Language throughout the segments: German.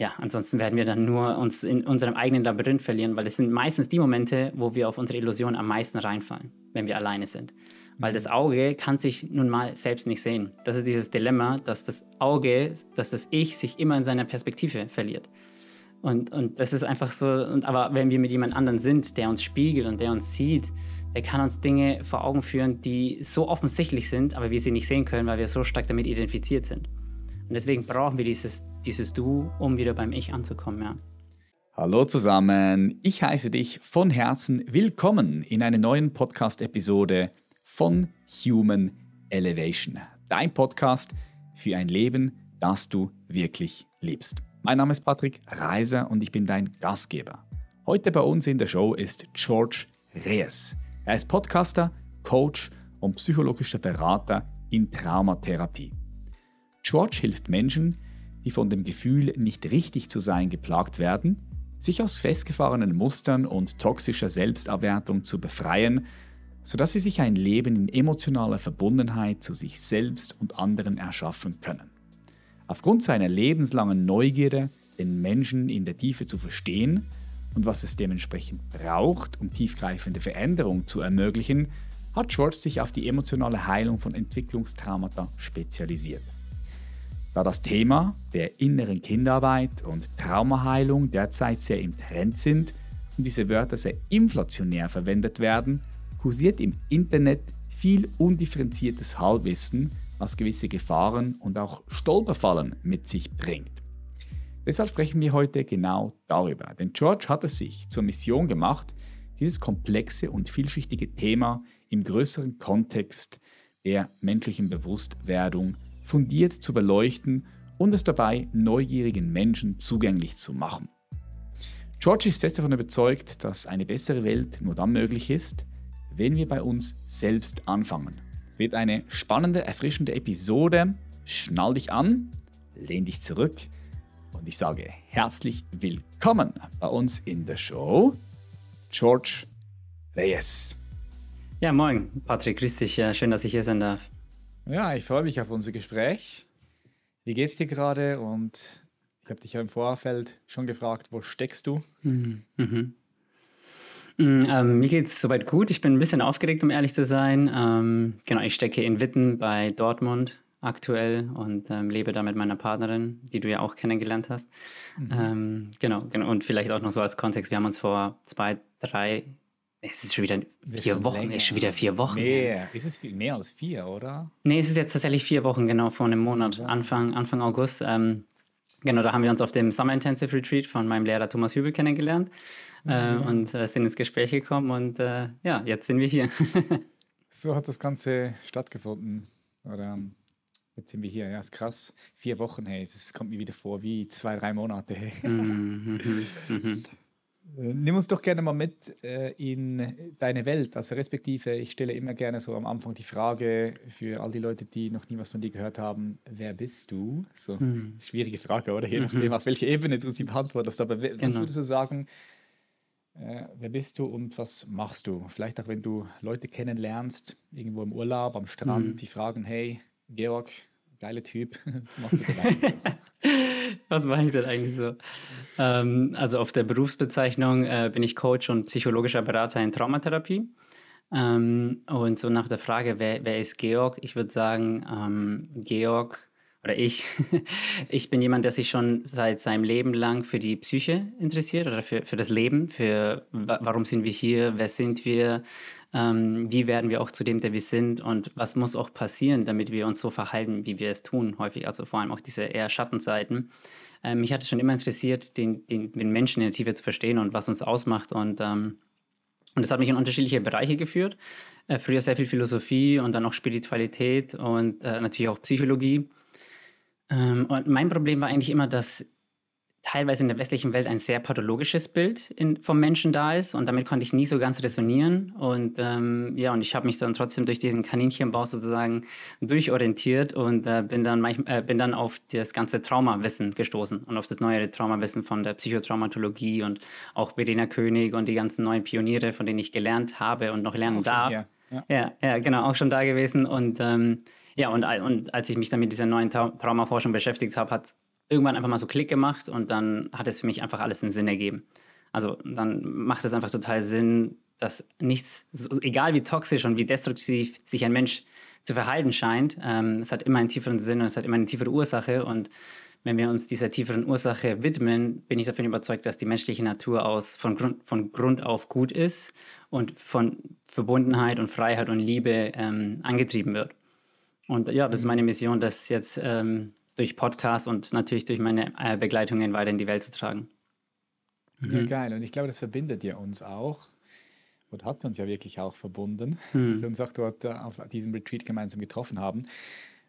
ja, ansonsten werden wir dann nur uns in unserem eigenen Labyrinth verlieren, weil es sind meistens die Momente, wo wir auf unsere Illusion am meisten reinfallen, wenn wir alleine sind. Weil das Auge kann sich nun mal selbst nicht sehen. Das ist dieses Dilemma, dass das Auge, dass das Ich sich immer in seiner Perspektive verliert. Und, und das ist einfach so, und, aber wenn wir mit jemand anderen sind, der uns spiegelt und der uns sieht, der kann uns Dinge vor Augen führen, die so offensichtlich sind, aber wir sie nicht sehen können, weil wir so stark damit identifiziert sind. Und deswegen brauchen wir dieses, dieses Du, um wieder beim Ich anzukommen. Ja. Hallo zusammen, ich heiße dich von Herzen willkommen in einer neuen Podcast-Episode von Human Elevation, dein Podcast für ein Leben, das du wirklich liebst. Mein Name ist Patrick Reiser und ich bin dein Gastgeber. Heute bei uns in der Show ist George Reyes. Er ist Podcaster, Coach und psychologischer Berater in Traumatherapie. George hilft Menschen, die von dem Gefühl, nicht richtig zu sein, geplagt werden, sich aus festgefahrenen Mustern und toxischer Selbstabwertung zu befreien, sodass sie sich ein Leben in emotionaler Verbundenheit zu sich selbst und anderen erschaffen können. Aufgrund seiner lebenslangen Neugierde, den Menschen in der Tiefe zu verstehen und was es dementsprechend braucht, um tiefgreifende Veränderungen zu ermöglichen, hat George sich auf die emotionale Heilung von Entwicklungstraumata spezialisiert. Da das Thema der inneren Kinderarbeit und Traumaheilung derzeit sehr im Trend sind und diese Wörter sehr inflationär verwendet werden, kursiert im Internet viel undifferenziertes Halbwissen, was gewisse Gefahren und auch Stolperfallen mit sich bringt. Deshalb sprechen wir heute genau darüber, denn George hat es sich zur Mission gemacht, dieses komplexe und vielschichtige Thema im größeren Kontext der menschlichen Bewusstwerdung fundiert zu beleuchten und es dabei neugierigen Menschen zugänglich zu machen. George ist fest davon überzeugt, dass eine bessere Welt nur dann möglich ist, wenn wir bei uns selbst anfangen. Es wird eine spannende, erfrischende Episode. Schnall dich an, lehn dich zurück und ich sage herzlich willkommen bei uns in der Show, George Reyes. Ja, moin, Patrick, grüß dich. Schön, dass ich hier sein darf. Ja, ich freue mich auf unser Gespräch. Wie geht's dir gerade? Und ich habe dich ja im Vorfeld schon gefragt, wo steckst du? Mhm. Mhm. Ähm, mir geht's soweit gut. Ich bin ein bisschen aufgeregt, um ehrlich zu sein. Ähm, genau, ich stecke in Witten bei Dortmund aktuell und ähm, lebe da mit meiner Partnerin, die du ja auch kennengelernt hast. Mhm. Ähm, genau, genau, und vielleicht auch noch so als Kontext, wir haben uns vor zwei, drei es ist schon wieder vier Wochen. Länger. ist schon wieder vier Wochen. Mehr. Ist es mehr als vier, oder? Nee, es ist jetzt tatsächlich vier Wochen, genau, vor einem Monat, Anfang, Anfang August. Ähm, genau, da haben wir uns auf dem Summer Intensive Retreat von meinem Lehrer Thomas Hübel kennengelernt äh, mhm. und äh, sind ins Gespräch gekommen und äh, ja, jetzt sind wir hier. so hat das Ganze stattgefunden. Oder jetzt sind wir hier. Ja, ist krass. Vier Wochen, hey, es kommt mir wieder vor wie zwei, drei Monate. Hey. Mhm, mhm, mhm. Nimm uns doch gerne mal mit äh, in deine Welt. Also respektive, ich stelle immer gerne so am Anfang die Frage für all die Leute, die noch nie was von dir gehört haben, wer bist du? So hm. schwierige Frage, oder? Je nachdem, mhm. auf welche Ebene du sie beantwortest. Aber was genau. würdest du sagen, äh, wer bist du und was machst du? Vielleicht auch, wenn du Leute kennenlernst, irgendwo im Urlaub, am Strand, hm. die fragen, hey, Georg, geiler Typ, was machst du denn Was mache ich denn eigentlich so? Ähm, also auf der Berufsbezeichnung äh, bin ich Coach und psychologischer Berater in Traumatherapie. Ähm, und so nach der Frage, wer, wer ist Georg? Ich würde sagen, ähm, Georg oder ich, ich bin jemand, der sich schon seit seinem Leben lang für die Psyche interessiert oder für, für das Leben, für warum sind wir hier, wer sind wir, ähm, wie werden wir auch zu dem, der wir sind und was muss auch passieren, damit wir uns so verhalten, wie wir es tun, häufig, also vor allem auch diese eher Schattenseiten. Ähm, mich hat es schon immer interessiert, den, den, den, Menschen in der Tiefe zu verstehen und was uns ausmacht und ähm, und das hat mich in unterschiedliche Bereiche geführt. Äh, früher sehr viel Philosophie und dann auch Spiritualität und äh, natürlich auch Psychologie. Ähm, und mein Problem war eigentlich immer, dass teilweise in der westlichen Welt ein sehr pathologisches Bild in, vom Menschen da ist und damit konnte ich nie so ganz resonieren und ähm, ja und ich habe mich dann trotzdem durch diesen Kaninchenbau sozusagen durchorientiert und äh, bin dann äh, bin dann auf das ganze Traumawissen gestoßen und auf das neuere Traumawissen von der Psychotraumatologie und auch Verena König und die ganzen neuen Pioniere, von denen ich gelernt habe und noch lernen darf. Ja. ja. ja, genau, auch schon da gewesen und ähm, ja, und, und als ich mich dann mit dieser neuen Traumaforschung beschäftigt habe, hat irgendwann einfach mal so Klick gemacht und dann hat es für mich einfach alles einen Sinn ergeben. Also dann macht es einfach total Sinn, dass nichts, egal wie toxisch und wie destruktiv sich ein Mensch zu verhalten scheint, ähm, es hat immer einen tieferen Sinn und es hat immer eine tiefere Ursache und wenn wir uns dieser tieferen Ursache widmen, bin ich davon überzeugt, dass die menschliche Natur aus von Grund, von Grund auf gut ist und von Verbundenheit und Freiheit und Liebe ähm, angetrieben wird. Und ja, das ist meine Mission, das jetzt ähm, durch Podcast und natürlich durch meine äh, Begleitungen weiter in die Welt zu tragen. Mhm. Ja, geil. Und ich glaube, das verbindet ja uns auch und hat uns ja wirklich auch verbunden, mhm. dass wir uns auch dort äh, auf diesem Retreat gemeinsam getroffen haben.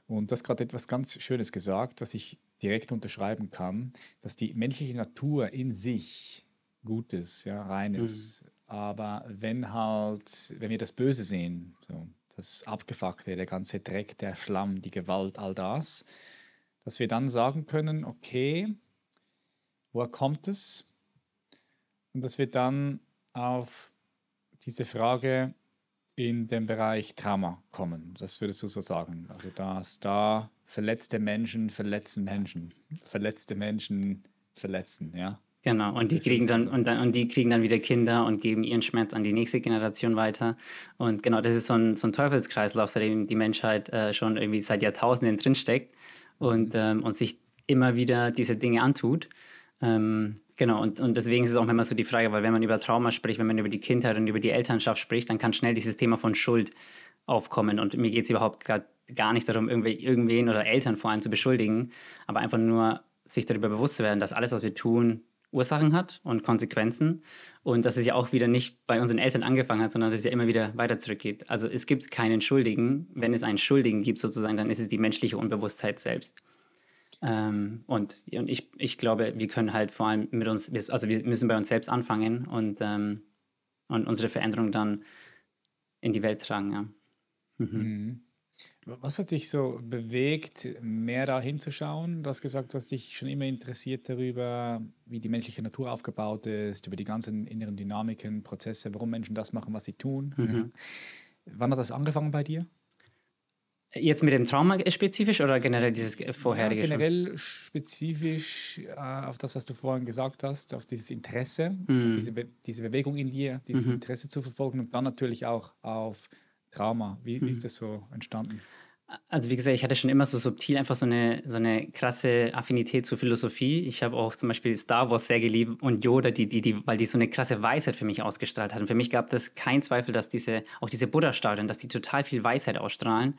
Und du hast gerade etwas ganz Schönes gesagt, was ich direkt unterschreiben kann, dass die menschliche Natur in sich gut ist, ja, rein ist. Mhm. Aber wenn halt, wenn wir das Böse sehen, so, das Abgefuckte, der ganze Dreck, der Schlamm, die Gewalt, all das, dass wir dann sagen können, okay, woher kommt es? Und dass wir dann auf diese Frage in den Bereich Trauma kommen. Das würdest du so sagen. Also dass da verletzte Menschen verletzen Menschen, verletzte Menschen verletzen, ja. Genau, und die kriegen dann und, dann und die kriegen dann wieder Kinder und geben ihren Schmerz an die nächste Generation weiter. Und genau, das ist so ein, so ein Teufelskreislauf, in dem die Menschheit äh, schon irgendwie seit Jahrtausenden drinsteckt und, ähm, und sich immer wieder diese Dinge antut. Ähm, genau, und, und deswegen ist es auch immer so die Frage, weil wenn man über Trauma spricht, wenn man über die Kindheit und über die Elternschaft spricht, dann kann schnell dieses Thema von Schuld aufkommen. Und mir geht es überhaupt gerade gar nicht darum, irgendwen oder Eltern vor allem zu beschuldigen, aber einfach nur sich darüber bewusst zu werden, dass alles, was wir tun, Ursachen hat und Konsequenzen und dass es ja auch wieder nicht bei unseren Eltern angefangen hat, sondern dass es ja immer wieder weiter zurückgeht. Also es gibt keinen Schuldigen. Wenn es einen Schuldigen gibt sozusagen, dann ist es die menschliche Unbewusstheit selbst. Ähm, und und ich, ich glaube, wir können halt vor allem mit uns, also wir müssen bei uns selbst anfangen und, ähm, und unsere Veränderung dann in die Welt tragen. Ja. Mhm. Mhm. Was hat dich so bewegt, mehr da hinzuschauen? Du hast gesagt, du hast dich schon immer interessiert darüber, wie die menschliche Natur aufgebaut ist, über die ganzen inneren Dynamiken, Prozesse, warum Menschen das machen, was sie tun. Mhm. Wann hat das angefangen bei dir? Jetzt mit dem Trauma spezifisch oder generell dieses vorherige? Ja, generell spezifisch äh, auf das, was du vorhin gesagt hast, auf dieses Interesse, mhm. auf diese, Be diese Bewegung in dir, dieses mhm. Interesse zu verfolgen und dann natürlich auch auf Trauma. Wie, wie ist mhm. das so entstanden? Also wie gesagt, ich hatte schon immer so subtil einfach so eine, so eine krasse Affinität zur Philosophie. Ich habe auch zum Beispiel Star Wars sehr geliebt und Yoda, die, die, die, weil die so eine krasse Weisheit für mich ausgestrahlt hatten. Für mich gab es keinen Zweifel, dass diese, auch diese Buddha-Statuen, dass die total viel Weisheit ausstrahlen.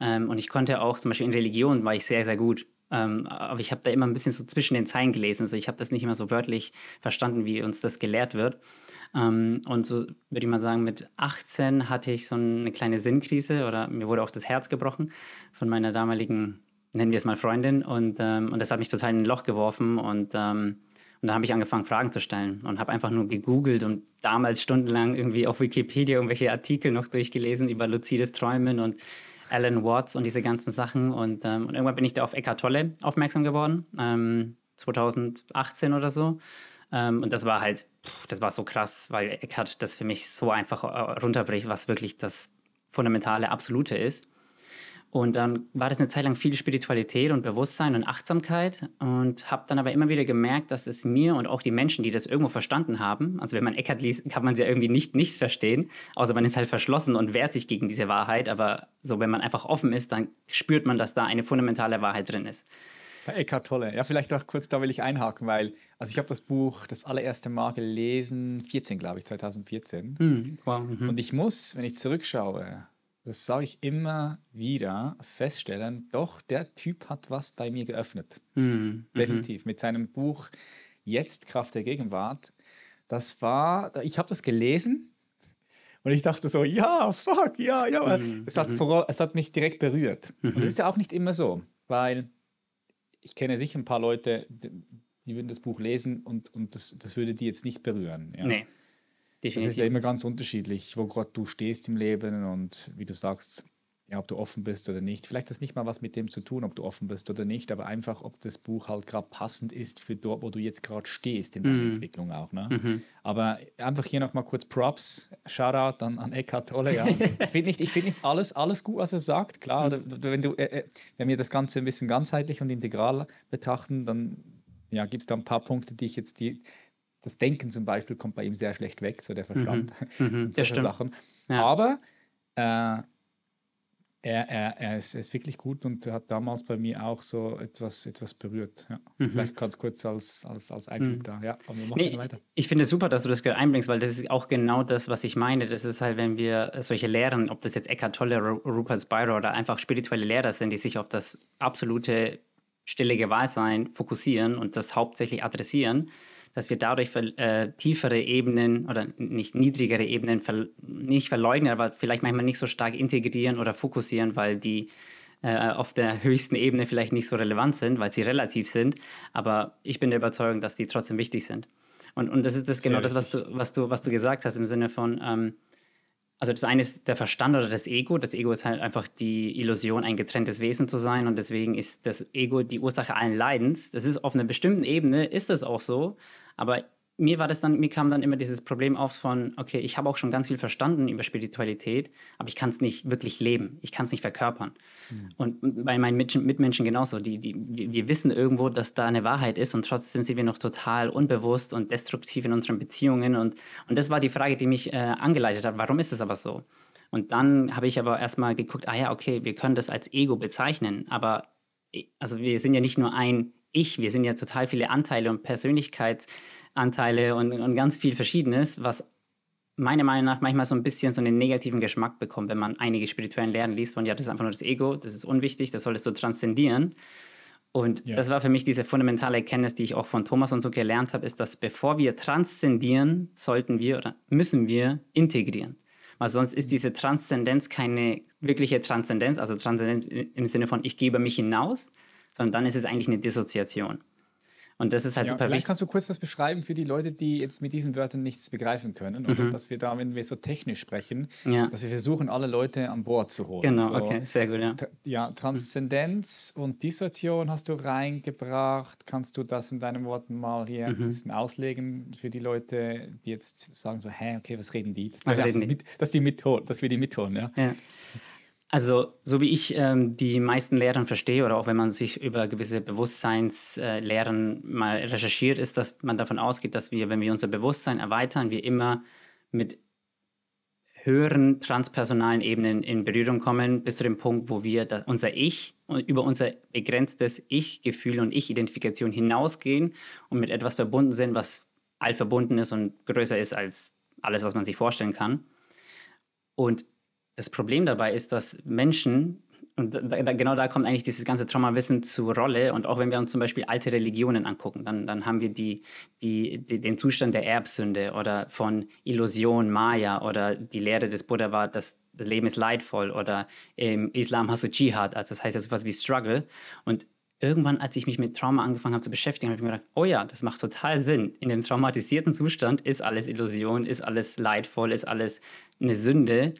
Ähm, und ich konnte auch, zum Beispiel in Religion war ich sehr, sehr gut. Ähm, aber ich habe da immer ein bisschen so zwischen den Zeilen gelesen. Also ich habe das nicht immer so wörtlich verstanden, wie uns das gelehrt wird. Ähm, und so würde ich mal sagen, mit 18 hatte ich so eine kleine Sinnkrise oder mir wurde auch das Herz gebrochen von meiner damaligen, nennen wir es mal Freundin. Und, ähm, und das hat mich total in ein Loch geworfen und ähm, und dann habe ich angefangen, Fragen zu stellen und habe einfach nur gegoogelt und damals stundenlang irgendwie auf Wikipedia irgendwelche Artikel noch durchgelesen über luzides Träumen und Alan Watts und diese ganzen Sachen. Und, ähm, und irgendwann bin ich da auf Eckhart Tolle aufmerksam geworden, ähm, 2018 oder so. Ähm, und das war halt, das war so krass, weil Eckhart das für mich so einfach äh, runterbricht, was wirklich das fundamentale Absolute ist. Und dann war das eine Zeit lang viel Spiritualität und Bewusstsein und Achtsamkeit und habe dann aber immer wieder gemerkt, dass es mir und auch die Menschen, die das irgendwo verstanden haben, also wenn man Eckhart liest, kann man sie ja irgendwie nicht nicht verstehen, außer man ist halt verschlossen und wehrt sich gegen diese Wahrheit, aber so wenn man einfach offen ist, dann spürt man, dass da eine fundamentale Wahrheit drin ist. Bei Eckhart Tolle. Ja, vielleicht auch kurz, da will ich einhaken, weil, also ich habe das Buch das allererste Mal gelesen, 14 glaube ich, 2014. Mhm, wow, mhm. Und ich muss, wenn ich zurückschaue, das sage ich immer wieder, feststellen, doch, der Typ hat was bei mir geöffnet. Mhm. Definitiv. Mit seinem Buch Jetzt Kraft der Gegenwart. Das war, ich habe das gelesen und ich dachte so, ja, fuck, ja, ja. Mhm. Es, hat mhm. es hat mich direkt berührt. Und das ist ja auch nicht immer so, weil ich kenne sicher ein paar Leute, die würden das Buch lesen und, und das, das würde die jetzt nicht berühren. Ja. Nee. Definitiv. Das ist ja immer ganz unterschiedlich, wo gerade du stehst im Leben und wie du sagst, ja, ob du offen bist oder nicht. Vielleicht hat das nicht mal was mit dem zu tun, ob du offen bist oder nicht, aber einfach, ob das Buch halt gerade passend ist für dort, wo du jetzt gerade stehst in deiner mm. Entwicklung auch. Ne? Mhm. Aber einfach hier nochmal kurz Props, Shoutout an, an Eckhart Tolle. Ja. ich finde nicht, find nicht alles, alles gut, was er sagt. Klar, mhm. wenn, du, äh, äh, wenn wir das Ganze ein bisschen ganzheitlich und integral betrachten, dann ja, gibt es da ein paar Punkte, die ich jetzt, die, das Denken zum Beispiel kommt bei ihm sehr schlecht weg, so der Verstand. Mhm. Mhm. solche Sachen. Ja. Aber äh, er, er, er, ist, ist wirklich gut und hat damals bei mir auch so etwas, etwas berührt. Ja. Mhm. Vielleicht ganz kurz als, als, als Einschub mhm. da. Ja, aber wir machen nee, weiter. Ich finde es super, dass du das gerade einbringst, weil das ist auch genau das, was ich meine. Das ist halt, wenn wir solche Lehren, ob das jetzt Eckhart Tolle, Rupert Spiro oder einfach spirituelle Lehrer sind, die sich auf das absolute stille Gewahrsein fokussieren und das hauptsächlich adressieren, dass wir dadurch äh, tiefere Ebenen oder nicht niedrigere Ebenen ver nicht verleugnen, aber vielleicht manchmal nicht so stark integrieren oder fokussieren, weil die äh, auf der höchsten Ebene vielleicht nicht so relevant sind, weil sie relativ sind. Aber ich bin der Überzeugung, dass die trotzdem wichtig sind. Und, und das ist das genau das, was du, was, du, was du gesagt hast im Sinne von, ähm, also das eine ist der Verstand oder das Ego. Das Ego ist halt einfach die Illusion, ein getrenntes Wesen zu sein und deswegen ist das Ego die Ursache allen Leidens. Das ist auf einer bestimmten Ebene, ist das auch so, aber mir war das dann, mir kam dann immer dieses Problem auf von, okay, ich habe auch schon ganz viel verstanden über Spiritualität, aber ich kann es nicht wirklich leben, ich kann es nicht verkörpern. Mhm. Und bei meinen Mitmenschen genauso, die, die, wir wissen irgendwo, dass da eine Wahrheit ist und trotzdem sind wir noch total unbewusst und destruktiv in unseren Beziehungen und, und das war die Frage, die mich äh, angeleitet hat, warum ist es aber so? Und dann habe ich aber erstmal geguckt, ah ja, okay, wir können das als Ego bezeichnen, aber äh, also wir sind ja nicht nur ein Ich, wir sind ja total viele Anteile und Persönlichkeit. Anteile und, und ganz viel Verschiedenes, was meiner Meinung nach manchmal so ein bisschen so einen negativen Geschmack bekommt, wenn man einige spirituellen Lehren liest von, ja, das ist einfach nur das Ego, das ist unwichtig, das solltest du transzendieren. Und ja. das war für mich diese fundamentale Erkenntnis, die ich auch von Thomas und so gelernt habe, ist, dass bevor wir transzendieren, sollten wir oder müssen wir integrieren. Weil sonst ist diese Transzendenz keine wirkliche Transzendenz, also Transzendenz im Sinne von, ich gebe mich hinaus, sondern dann ist es eigentlich eine Dissoziation. Und das ist halt ja, super vielleicht wichtig. kannst du kurz das beschreiben für die Leute, die jetzt mit diesen Wörtern nichts begreifen können. Mhm. Und dass wir da, wenn wir so technisch sprechen, ja. dass wir versuchen, alle Leute an Bord zu holen. Genau, so, okay, sehr gut, ja. Ja, Transzendenz mhm. und Dissoziation hast du reingebracht. Kannst du das in deinen Worten mal hier mhm. ein bisschen auslegen für die Leute, die jetzt sagen so, hä, okay, was reden die? Das was reden die? Mit, dass, die mitholen, dass wir die mitholen, ja. ja. Also, so wie ich ähm, die meisten Lehren verstehe, oder auch wenn man sich über gewisse Bewusstseinslehren mal recherchiert, ist, dass man davon ausgeht, dass wir, wenn wir unser Bewusstsein erweitern, wir immer mit höheren transpersonalen Ebenen in Berührung kommen, bis zu dem Punkt, wo wir unser Ich über unser begrenztes Ich-Gefühl und Ich-Identifikation hinausgehen und mit etwas verbunden sind, was allverbunden ist und größer ist als alles, was man sich vorstellen kann. Und das Problem dabei ist, dass Menschen, und da, genau da kommt eigentlich dieses ganze Traumawissen zur Rolle. Und auch wenn wir uns zum Beispiel alte Religionen angucken, dann, dann haben wir die, die, die, den Zustand der Erbsünde oder von Illusion, Maya oder die Lehre des Buddha war, dass das Leben ist leidvoll oder im Islam hast du Dschihad, also das heißt ja sowas wie Struggle. Und irgendwann, als ich mich mit Trauma angefangen habe zu beschäftigen, habe ich mir gedacht, oh ja, das macht total Sinn. In dem traumatisierten Zustand ist alles Illusion, ist alles leidvoll, ist alles eine Sünde.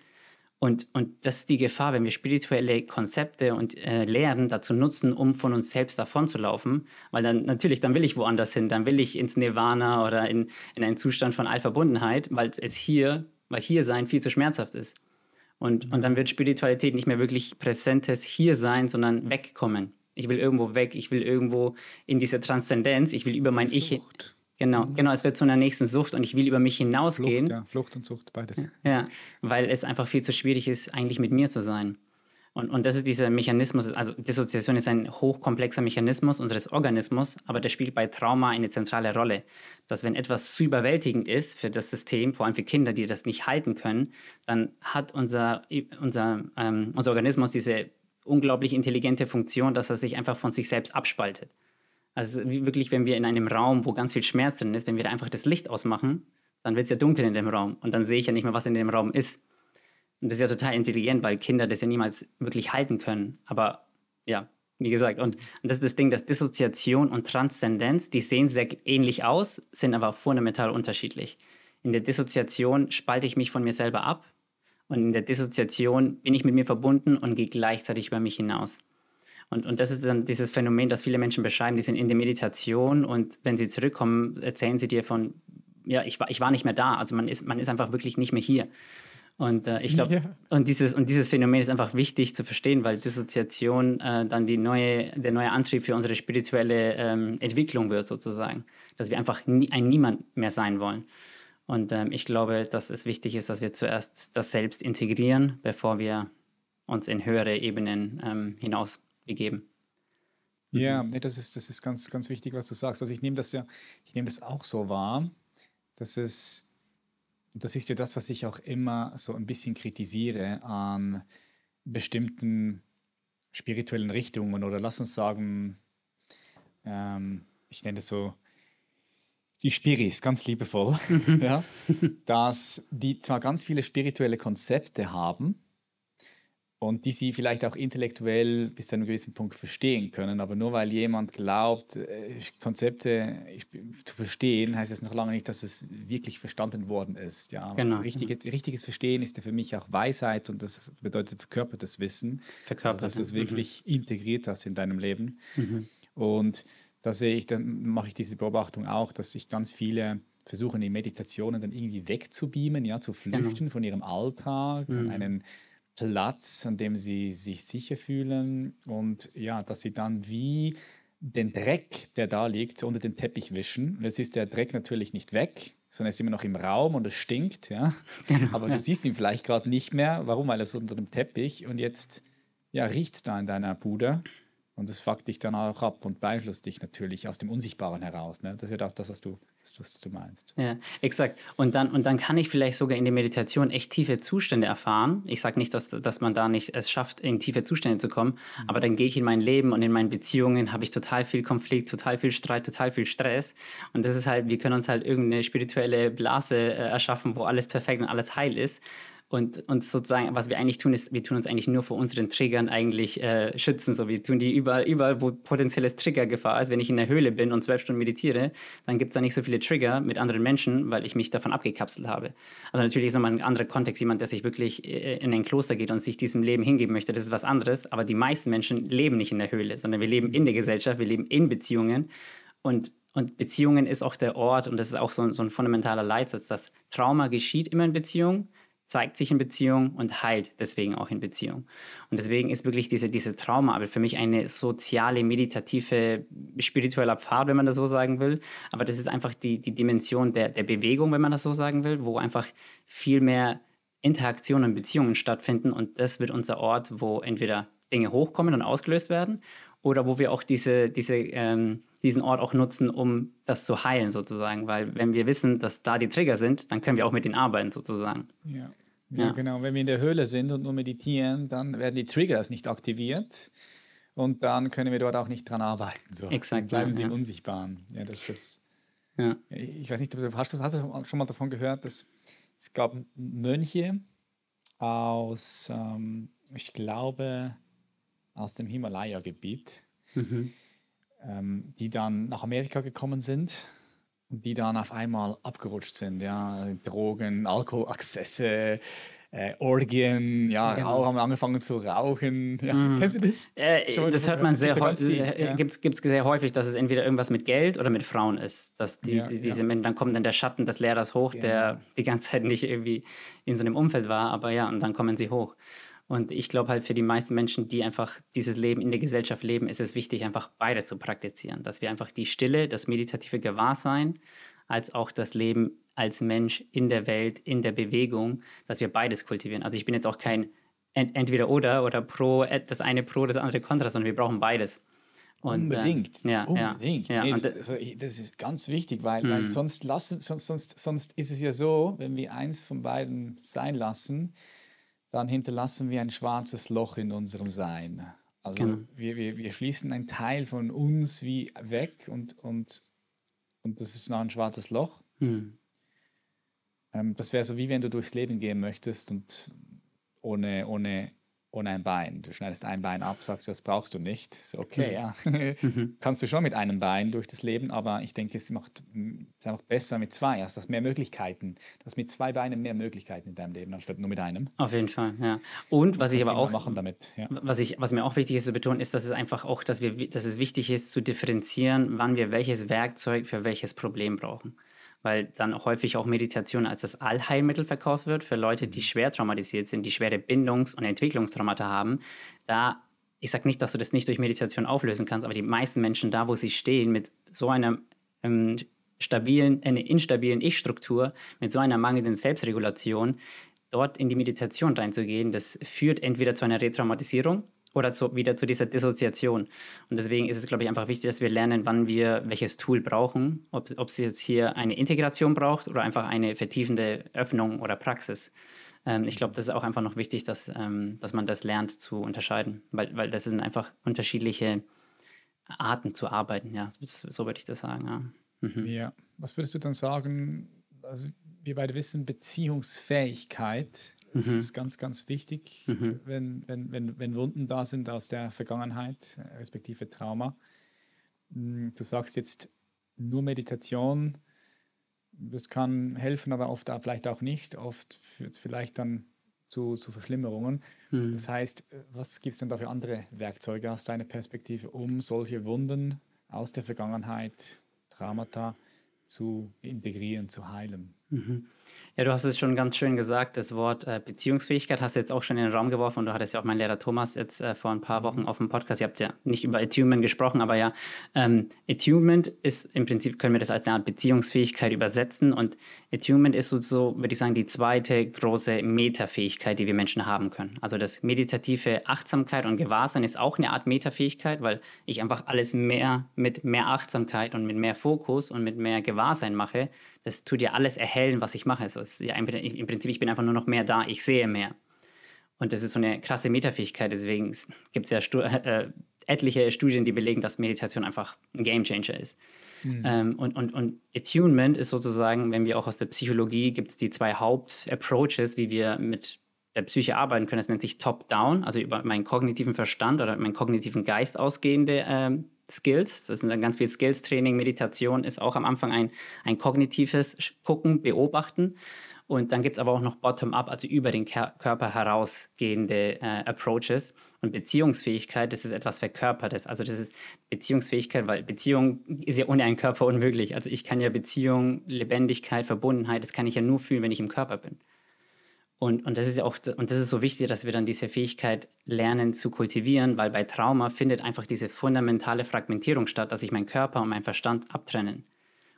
Und, und das ist die Gefahr, wenn wir spirituelle Konzepte und äh, Lehren dazu nutzen, um von uns selbst davonzulaufen. Weil dann natürlich, dann will ich woanders hin, dann will ich ins Nirvana oder in, in einen Zustand von Allverbundenheit, weil es hier, weil hier sein viel zu schmerzhaft ist. Und, mhm. und dann wird Spiritualität nicht mehr wirklich präsentes hier sein, sondern wegkommen. Ich will irgendwo weg, ich will irgendwo in diese Transzendenz, ich will über mein Sucht. Ich Genau, mhm. genau, es wird zu einer nächsten Sucht und ich will über mich hinausgehen. Flucht, ja, Flucht und Sucht, beides. Ja, weil es einfach viel zu schwierig ist, eigentlich mit mir zu sein. Und, und das ist dieser Mechanismus, also Dissoziation ist ein hochkomplexer Mechanismus unseres Organismus, aber der spielt bei Trauma eine zentrale Rolle. Dass wenn etwas zu überwältigend ist für das System, vor allem für Kinder, die das nicht halten können, dann hat unser, unser, ähm, unser Organismus diese unglaublich intelligente Funktion, dass er sich einfach von sich selbst abspaltet. Also wirklich, wenn wir in einem Raum, wo ganz viel Schmerz drin ist, wenn wir da einfach das Licht ausmachen, dann wird es ja dunkel in dem Raum und dann sehe ich ja nicht mehr, was in dem Raum ist. Und das ist ja total intelligent, weil Kinder das ja niemals wirklich halten können. Aber ja, wie gesagt, und, und das ist das Ding, dass Dissoziation und Transzendenz, die sehen sehr ähnlich aus, sind aber fundamental unterschiedlich. In der Dissoziation spalte ich mich von mir selber ab. Und in der Dissoziation bin ich mit mir verbunden und gehe gleichzeitig über mich hinaus. Und, und das ist dann dieses Phänomen, das viele Menschen beschreiben, die sind in der Meditation und wenn sie zurückkommen, erzählen sie dir von, ja, ich war, ich war nicht mehr da. Also man ist, man ist einfach wirklich nicht mehr hier. Und äh, ich glaube, ja. und, dieses, und dieses Phänomen ist einfach wichtig zu verstehen, weil Dissoziation äh, dann die neue, der neue Antrieb für unsere spirituelle ähm, Entwicklung wird, sozusagen. Dass wir einfach nie, ein Niemand mehr sein wollen. Und ähm, ich glaube, dass es wichtig ist, dass wir zuerst das Selbst integrieren, bevor wir uns in höhere Ebenen ähm, hinaus begeben. Ja, mhm. nee, das ist, das ist ganz, ganz wichtig, was du sagst. Also ich nehme das ja, ich nehme das auch so wahr, dass es, das ist ja das, was ich auch immer so ein bisschen kritisiere an bestimmten spirituellen Richtungen oder lass uns sagen, ähm, ich nenne das so die Spiris, ganz liebevoll, ja, dass die zwar ganz viele spirituelle Konzepte haben, und die sie vielleicht auch intellektuell bis zu einem gewissen Punkt verstehen können. Aber nur weil jemand glaubt, äh, Konzepte zu verstehen, heißt das noch lange nicht, dass es wirklich verstanden worden ist. Ja, genau. Richtige, richtiges Verstehen ist ja für mich auch Weisheit und das bedeutet verkörpertes Wissen. Verkörpert. Also, dass du es wirklich mhm. integriert hast in deinem Leben. Mhm. Und da sehe ich, dann mache ich diese Beobachtung auch, dass sich ganz viele versuchen, die Meditationen dann irgendwie wegzubeamen, ja, zu flüchten genau. von ihrem Alltag, mhm. einen Platz, an dem sie sich sicher fühlen und ja, dass sie dann wie den Dreck, der da liegt, unter den Teppich wischen. Und jetzt ist der Dreck natürlich nicht weg, sondern ist immer noch im Raum und es stinkt, ja. Genau, Aber du siehst ihn vielleicht gerade nicht mehr. Warum? Weil er ist unter dem Teppich und jetzt ja, riecht es da in deiner Bude. Und das fuckt dich dann auch ab und beeinflusst dich natürlich aus dem Unsichtbaren heraus. Ne? Das ist ja auch das, was du, was du meinst. Ja, exakt. Und dann, und dann kann ich vielleicht sogar in der Meditation echt tiefe Zustände erfahren. Ich sage nicht, dass, dass man da nicht es schafft, in tiefe Zustände zu kommen, mhm. aber dann gehe ich in mein Leben und in meinen Beziehungen habe ich total viel Konflikt, total viel Streit, total viel Stress. Und das ist halt, wir können uns halt irgendeine spirituelle Blase äh, erschaffen, wo alles perfekt und alles heil ist. Und, und sozusagen, was wir eigentlich tun, ist, wir tun uns eigentlich nur vor unseren Triggern eigentlich äh, schützen. So, wir tun die überall, überall, wo potenzielles Triggergefahr ist. Wenn ich in der Höhle bin und zwölf Stunden meditiere, dann gibt es da nicht so viele Trigger mit anderen Menschen, weil ich mich davon abgekapselt habe. Also natürlich ist nochmal ein anderer Kontext, jemand, der sich wirklich äh, in ein Kloster geht und sich diesem Leben hingeben möchte, das ist was anderes. Aber die meisten Menschen leben nicht in der Höhle, sondern wir leben in der Gesellschaft, wir leben in Beziehungen. Und und Beziehungen ist auch der Ort, und das ist auch so, so ein fundamentaler Leitsatz, dass Trauma geschieht immer in Beziehung zeigt sich in Beziehung und heilt deswegen auch in Beziehung. Und deswegen ist wirklich diese, diese Traumaarbeit für mich eine soziale, meditative, spirituelle Pfad, wenn man das so sagen will. Aber das ist einfach die, die Dimension der, der Bewegung, wenn man das so sagen will, wo einfach viel mehr Interaktionen und Beziehungen stattfinden. Und das wird unser Ort, wo entweder Dinge hochkommen und ausgelöst werden oder wo wir auch diese, diese, ähm, diesen Ort auch nutzen, um das zu heilen sozusagen. Weil wenn wir wissen, dass da die Trigger sind, dann können wir auch mit denen arbeiten sozusagen. Ja. Ja, ja, genau. Wenn wir in der Höhle sind und nur meditieren, dann werden die Triggers nicht aktiviert und dann können wir dort auch nicht dran arbeiten. So. Exakt. Dann bleiben ja, sie im Unsichtbaren. Ja, das ist. Ja. Ich weiß nicht, hast du, hast du schon mal davon gehört, dass es gab Mönche aus, ähm, ich glaube, aus dem Himalaya-Gebiet, mhm. Ähm, die dann nach Amerika gekommen sind und die dann auf einmal abgerutscht sind. Ja, Drogen, Alkoholexzesse, äh, Orgien, ja, genau. auch haben angefangen zu rauchen. Ja, mhm. Kennst du die? Äh, das hört man sehr häufig, äh, ja. gibt es sehr häufig, dass es entweder irgendwas mit Geld oder mit Frauen ist. Dass die, ja, die diese ja. Menschen, dann kommt dann der Schatten des Lehrers hoch, der die ganze Zeit nicht irgendwie in so einem Umfeld war, aber ja, und dann kommen sie hoch. Und ich glaube halt für die meisten Menschen, die einfach dieses Leben in der Gesellschaft leben, ist es wichtig, einfach beides zu praktizieren. Dass wir einfach die Stille, das meditative Gewahrsein, als auch das Leben als Mensch in der Welt, in der Bewegung, dass wir beides kultivieren. Also ich bin jetzt auch kein entweder oder oder pro, das eine pro, das andere kontra, sondern wir brauchen beides. Und, unbedingt, äh, ja, unbedingt. Ja, nee, das, also, das, ist ganz wichtig, weil, weil hm. sonst, lassen, sonst, sonst, sonst ist es ja so, wenn wir eins von beiden sein lassen, dann hinterlassen wir ein schwarzes Loch in unserem Sein. Also genau. wir, wir, wir schließen einen Teil von uns wie weg und, und, und das ist noch ein schwarzes Loch. Mhm. Ähm, das wäre so wie wenn du durchs Leben gehen möchtest und ohne, ohne ohne ein Bein. Du schneidest ein Bein ab, sagst, das brauchst du nicht. So, okay, ja. Mhm. Kannst du schon mit einem Bein durch das Leben, aber ich denke, es macht es einfach besser mit zwei. Du hast mehr Möglichkeiten. Du hast mit zwei Beinen mehr Möglichkeiten in deinem Leben, anstatt nur mit einem. Auf jeden Fall, ja. Und was, was ich aber auch machen damit, ja. was, ich, was mir auch wichtig ist zu betonen, ist, dass es einfach auch, dass, wir, dass es wichtig ist zu differenzieren, wann wir welches Werkzeug für welches Problem brauchen weil dann häufig auch Meditation als das Allheilmittel verkauft wird für Leute, die mhm. schwer traumatisiert sind, die schwere Bindungs- und Entwicklungstraumata haben. Da, ich sage nicht, dass du das nicht durch Meditation auflösen kannst, aber die meisten Menschen da, wo sie stehen, mit so einer ähm, stabilen, äh, instabilen Ich-Struktur, mit so einer mangelnden Selbstregulation, dort in die Meditation reinzugehen, das führt entweder zu einer Retraumatisierung oder zu, wieder zu dieser Dissoziation. Und deswegen ist es, glaube ich, einfach wichtig, dass wir lernen, wann wir welches Tool brauchen, ob, ob es jetzt hier eine Integration braucht oder einfach eine vertiefende Öffnung oder Praxis. Ähm, ich glaube, das ist auch einfach noch wichtig, dass, ähm, dass man das lernt zu unterscheiden, weil, weil das sind einfach unterschiedliche Arten zu arbeiten. Ja, so würde ich das sagen. Ja. Mhm. ja. Was würdest du dann sagen? Also, wir beide wissen, Beziehungsfähigkeit das mhm. ist ganz, ganz wichtig, mhm. wenn, wenn, wenn, wenn Wunden da sind aus der Vergangenheit, respektive Trauma. Hm, du sagst jetzt nur Meditation, das kann helfen, aber oft auch, vielleicht auch nicht. Oft führt es vielleicht dann zu, zu Verschlimmerungen. Mhm. Das heißt, was gibt es denn da für andere Werkzeuge aus deiner Perspektive, um solche Wunden aus der Vergangenheit, Traumata zu integrieren, zu heilen? Mhm. Ja, du hast es schon ganz schön gesagt, das Wort äh, Beziehungsfähigkeit hast du jetzt auch schon in den Raum geworfen und du hattest ja auch meinen Lehrer Thomas jetzt äh, vor ein paar Wochen auf dem Podcast, ihr habt ja nicht über Attunement gesprochen, aber ja, ähm, Attunement ist im Prinzip, können wir das als eine Art Beziehungsfähigkeit übersetzen und Attunement ist so, so würde ich sagen, die zweite große Metafähigkeit, die wir Menschen haben können. Also das meditative Achtsamkeit und Gewahrsein ist auch eine Art Metafähigkeit, weil ich einfach alles mehr mit mehr Achtsamkeit und mit mehr Fokus und mit mehr Gewahrsein mache, das tut ja alles erhellen, was ich mache. So ja im, im Prinzip, ich bin einfach nur noch mehr da, ich sehe mehr. Und das ist so eine krasse Metafähigkeit. Deswegen gibt es ja Stu äh, etliche Studien, die belegen, dass Meditation einfach ein Gamechanger ist. Mhm. Ähm, und, und, und Attunement ist sozusagen, wenn wir auch aus der Psychologie, gibt es die zwei Haupt-Approaches, wie wir mit der Psyche arbeiten können. Das nennt sich Top-Down, also über meinen kognitiven Verstand oder meinen kognitiven Geist ausgehende ähm, Skills. Das sind dann ganz viel Skills-Training, Meditation ist auch am Anfang ein, ein kognitives Gucken, Beobachten. Und dann gibt es aber auch noch Bottom-up, also über den Körper herausgehende äh, Approaches. Und Beziehungsfähigkeit, das ist etwas Verkörpertes. Also das ist Beziehungsfähigkeit, weil Beziehung ist ja ohne einen Körper unmöglich. Also ich kann ja Beziehung, Lebendigkeit, Verbundenheit, das kann ich ja nur fühlen, wenn ich im Körper bin. Und, und das ist ja auch, und das ist so wichtig, dass wir dann diese Fähigkeit lernen zu kultivieren, weil bei Trauma findet einfach diese fundamentale Fragmentierung statt, dass sich mein Körper und mein Verstand abtrennen.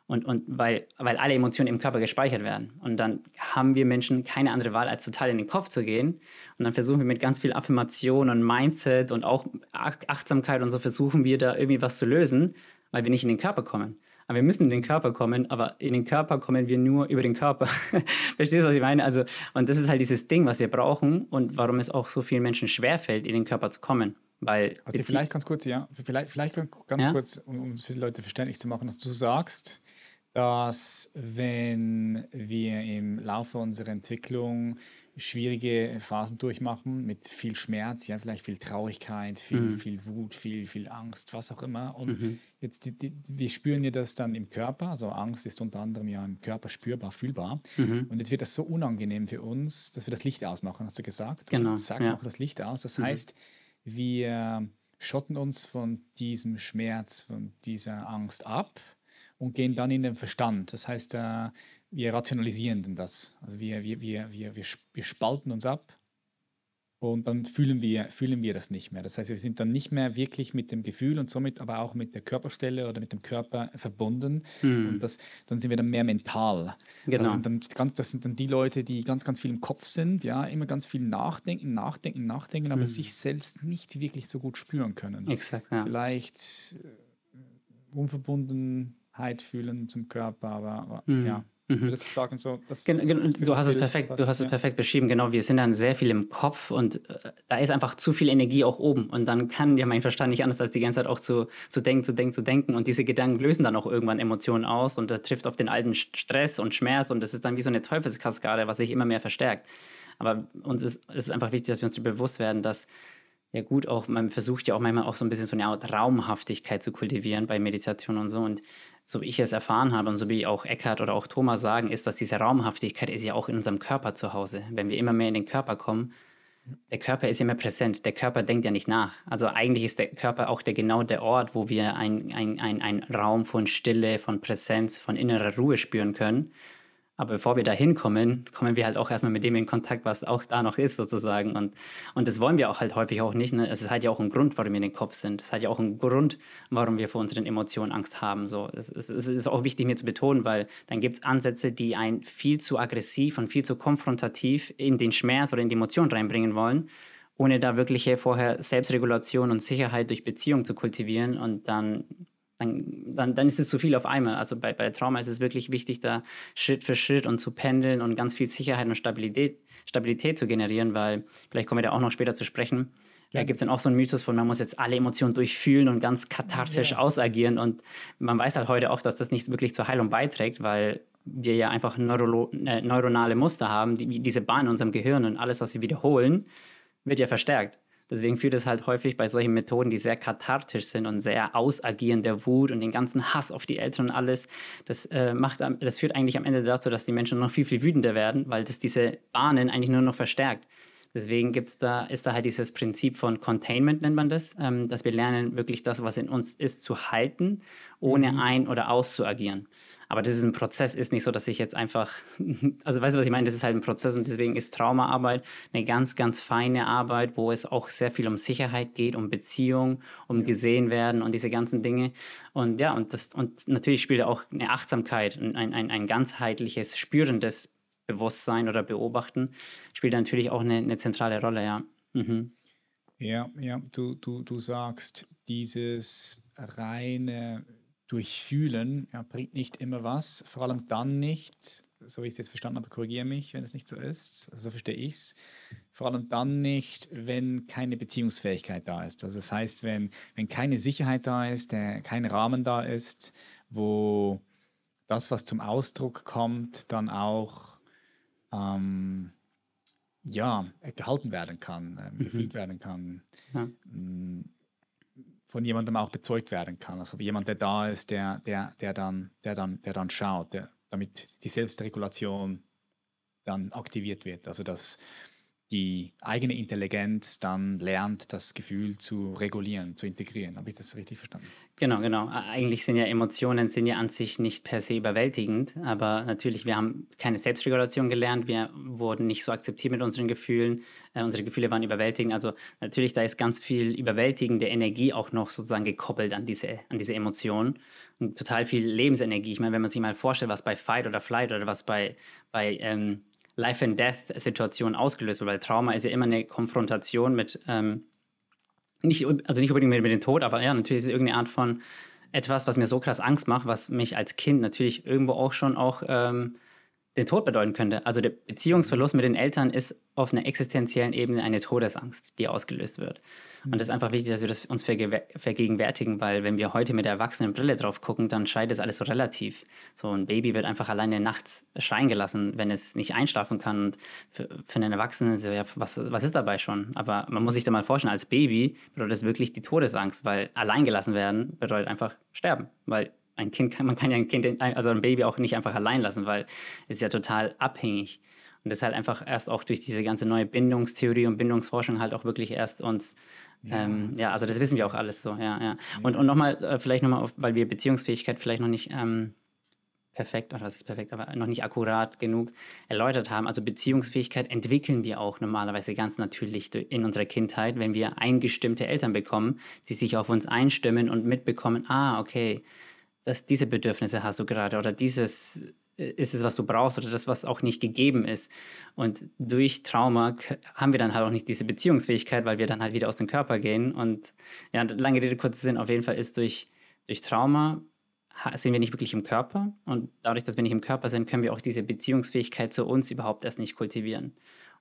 Und, und weil, weil alle Emotionen im Körper gespeichert werden. Und dann haben wir Menschen keine andere Wahl, als total in den Kopf zu gehen. Und dann versuchen wir mit ganz viel Affirmation und Mindset und auch Achtsamkeit und so versuchen wir da irgendwie was zu lösen, weil wir nicht in den Körper kommen. Aber wir müssen in den Körper kommen, aber in den Körper kommen wir nur über den Körper. Verstehst du, was ich meine? Also, und das ist halt dieses Ding, was wir brauchen und warum es auch so vielen Menschen schwerfällt, in den Körper zu kommen. Weil also vielleicht ganz kurz, ja, vielleicht, vielleicht ganz ja? kurz, um es für die Leute verständlich zu machen, dass du sagst, dass wenn wir im Laufe unserer Entwicklung schwierige Phasen durchmachen mit viel Schmerz, ja, vielleicht viel Traurigkeit, viel, mhm. viel Wut, viel, viel Angst, was auch immer. Und mhm. jetzt, die, die, wir spüren ja das dann im Körper, also Angst ist unter anderem ja im Körper spürbar, fühlbar. Mhm. Und jetzt wird das so unangenehm für uns, dass wir das Licht ausmachen, hast du gesagt. Genau. Und sag ja. auch das Licht aus. Das mhm. heißt, wir schotten uns von diesem Schmerz, von dieser Angst ab und gehen dann in den Verstand. Das heißt, äh, wir rationalisieren denn das. Also wir, wir, wir, wir, wir, wir spalten uns ab und dann fühlen wir, fühlen wir das nicht mehr. Das heißt, wir sind dann nicht mehr wirklich mit dem Gefühl und somit aber auch mit der Körperstelle oder mit dem Körper verbunden. Mhm. Und das, dann sind wir dann mehr mental. Genau. Also dann ganz, das sind dann die Leute, die ganz, ganz viel im Kopf sind, ja, immer ganz viel nachdenken, nachdenken, nachdenken, aber mhm. sich selbst nicht wirklich so gut spüren können. Exakt, ja. Vielleicht äh, unverbunden Sicherheit fühlen zum Körper, aber, aber mhm. ja. Mhm. Würdest du sagen, so, das, Gen du hast es perfekt, du hast ja. es perfekt beschrieben. Genau, wir sind dann sehr viel im Kopf und äh, da ist einfach zu viel Energie auch oben. Und dann kann ja mein Verstand nicht anders, als die ganze Zeit auch zu, zu denken, zu denken, zu denken. Und diese Gedanken lösen dann auch irgendwann Emotionen aus und das trifft auf den alten Stress und Schmerz und das ist dann wie so eine Teufelskaskade, was sich immer mehr verstärkt. Aber uns ist es ist einfach wichtig, dass wir uns bewusst werden, dass ja gut, auch man versucht ja auch manchmal auch so ein bisschen so eine Art Raumhaftigkeit zu kultivieren bei Meditation und so. Und so wie ich es erfahren habe und so wie auch Eckhart oder auch Thomas sagen, ist, dass diese Raumhaftigkeit ist ja auch in unserem Körper zu Hause. Wenn wir immer mehr in den Körper kommen, der Körper ist immer präsent. Der Körper denkt ja nicht nach. Also eigentlich ist der Körper auch der genau der Ort, wo wir ein, ein, ein, ein Raum von Stille, von Präsenz, von innerer Ruhe spüren können. Aber bevor wir da hinkommen, kommen wir halt auch erstmal mit dem in Kontakt, was auch da noch ist, sozusagen. Und, und das wollen wir auch halt häufig auch nicht. Ne? Es hat ja auch einen Grund, warum wir in den Kopf sind. Es hat ja auch einen Grund, warum wir vor unseren Emotionen Angst haben. So, es, es, es ist auch wichtig, mir zu betonen, weil dann gibt es Ansätze, die einen viel zu aggressiv und viel zu konfrontativ in den Schmerz oder in die Emotion reinbringen wollen, ohne da wirkliche vorher Selbstregulation und Sicherheit durch Beziehung zu kultivieren. Und dann dann, dann, dann ist es zu viel auf einmal. Also bei, bei Trauma ist es wirklich wichtig, da Schritt für Schritt und zu pendeln und ganz viel Sicherheit und Stabilität, Stabilität zu generieren, weil vielleicht kommen wir da auch noch später zu sprechen. Da gibt es dann auch so einen Mythos von, man muss jetzt alle Emotionen durchfühlen und ganz kathartisch ja. ausagieren. Und man weiß halt heute auch, dass das nicht wirklich zur Heilung beiträgt, weil wir ja einfach Neuro äh, neuronale Muster haben, die, diese Bahn in unserem Gehirn und alles, was wir wiederholen, wird ja verstärkt. Deswegen führt es halt häufig bei solchen Methoden, die sehr kathartisch sind und sehr ausagieren der Wut und den ganzen Hass auf die Eltern und alles, das, äh, macht, das führt eigentlich am Ende dazu, dass die Menschen noch viel, viel wütender werden, weil das diese Bahnen eigentlich nur noch verstärkt. Deswegen gibt's da, ist da halt dieses Prinzip von Containment, nennt man das, ähm, dass wir lernen, wirklich das, was in uns ist, zu halten, ohne mhm. ein- oder auszuagieren. Aber das ist ein Prozess, ist nicht so, dass ich jetzt einfach, also weißt du, was ich meine? Das ist halt ein Prozess und deswegen ist Traumaarbeit eine ganz, ganz feine Arbeit, wo es auch sehr viel um Sicherheit geht, um Beziehung, um ja. gesehen werden und diese ganzen Dinge. Und ja, und das, und natürlich spielt auch eine Achtsamkeit, ein, ein, ein ganzheitliches, spürendes Bewusstsein oder Beobachten spielt natürlich auch eine, eine zentrale Rolle, ja. Mhm. Ja, ja, du, du, du sagst, dieses reine Durchfühlen. Ja, bringt nicht immer was, vor allem dann nicht, so wie ich es jetzt verstanden habe, korrigiere mich, wenn es nicht so ist, also so verstehe ich es, vor allem dann nicht, wenn keine Beziehungsfähigkeit da ist. Also das heißt, wenn, wenn keine Sicherheit da ist, der, kein Rahmen da ist, wo das, was zum Ausdruck kommt, dann auch ähm, ja, gehalten werden kann, äh, gefühlt werden kann, ja. Von jemandem auch bezeugt werden kann. Also jemand, der da ist, der, der, der, dann, der, dann, der dann schaut, der, damit die Selbstregulation dann aktiviert wird. Also dass die eigene Intelligenz dann lernt, das Gefühl zu regulieren, zu integrieren. Habe ich das richtig verstanden? Genau, genau. Eigentlich sind ja Emotionen sind ja an sich nicht per se überwältigend, aber natürlich, wir haben keine Selbstregulation gelernt, wir wurden nicht so akzeptiert mit unseren Gefühlen, äh, unsere Gefühle waren überwältigend. Also natürlich, da ist ganz viel überwältigende Energie auch noch sozusagen gekoppelt an diese, an diese Emotionen und total viel Lebensenergie. Ich meine, wenn man sich mal vorstellt, was bei Fight oder Flight oder was bei, bei ähm, Life-and-Death-Situation ausgelöst wird, weil Trauma ist ja immer eine Konfrontation mit, ähm, nicht, also nicht unbedingt mit, mit dem Tod, aber ja, natürlich ist es irgendeine Art von etwas, was mir so krass Angst macht, was mich als Kind natürlich irgendwo auch schon auch ähm, den Tod bedeuten könnte. Also der Beziehungsverlust mit den Eltern ist auf einer existenziellen Ebene eine Todesangst, die ausgelöst wird. Und das ist einfach wichtig, dass wir das uns vergegenwärtigen, weil wenn wir heute mit der Erwachsenenbrille drauf gucken, dann scheint es alles so relativ. So ein Baby wird einfach alleine nachts schreien gelassen, wenn es nicht einschlafen kann. Und für, für einen Erwachsenen so, ja, was, was ist dabei schon? Aber man muss sich da mal vorstellen, als Baby bedeutet das wirklich die Todesangst, weil allein gelassen werden bedeutet einfach sterben, weil ein Kind kann, man kann ja ein Kind, also ein Baby auch nicht einfach allein lassen, weil es ist ja total abhängig. Und das halt einfach erst auch durch diese ganze neue Bindungstheorie und Bindungsforschung halt auch wirklich erst uns, ja, ähm, ja also das wissen wir auch alles so, ja, ja. Und, und nochmal, äh, vielleicht nochmal auf, weil wir Beziehungsfähigkeit vielleicht noch nicht ähm, perfekt, oder was ist perfekt, aber noch nicht akkurat genug erläutert haben. Also Beziehungsfähigkeit entwickeln wir auch normalerweise ganz natürlich in unserer Kindheit, wenn wir eingestimmte Eltern bekommen, die sich auf uns einstimmen und mitbekommen, ah, okay, dass diese Bedürfnisse hast du gerade oder dieses äh, ist es, was du brauchst oder das, was auch nicht gegeben ist. Und durch Trauma haben wir dann halt auch nicht diese Beziehungsfähigkeit, weil wir dann halt wieder aus dem Körper gehen. Und ja, lange Rede, kurzer Sinn, auf jeden Fall ist durch, durch Trauma sind wir nicht wirklich im Körper. Und dadurch, dass wir nicht im Körper sind, können wir auch diese Beziehungsfähigkeit zu uns überhaupt erst nicht kultivieren.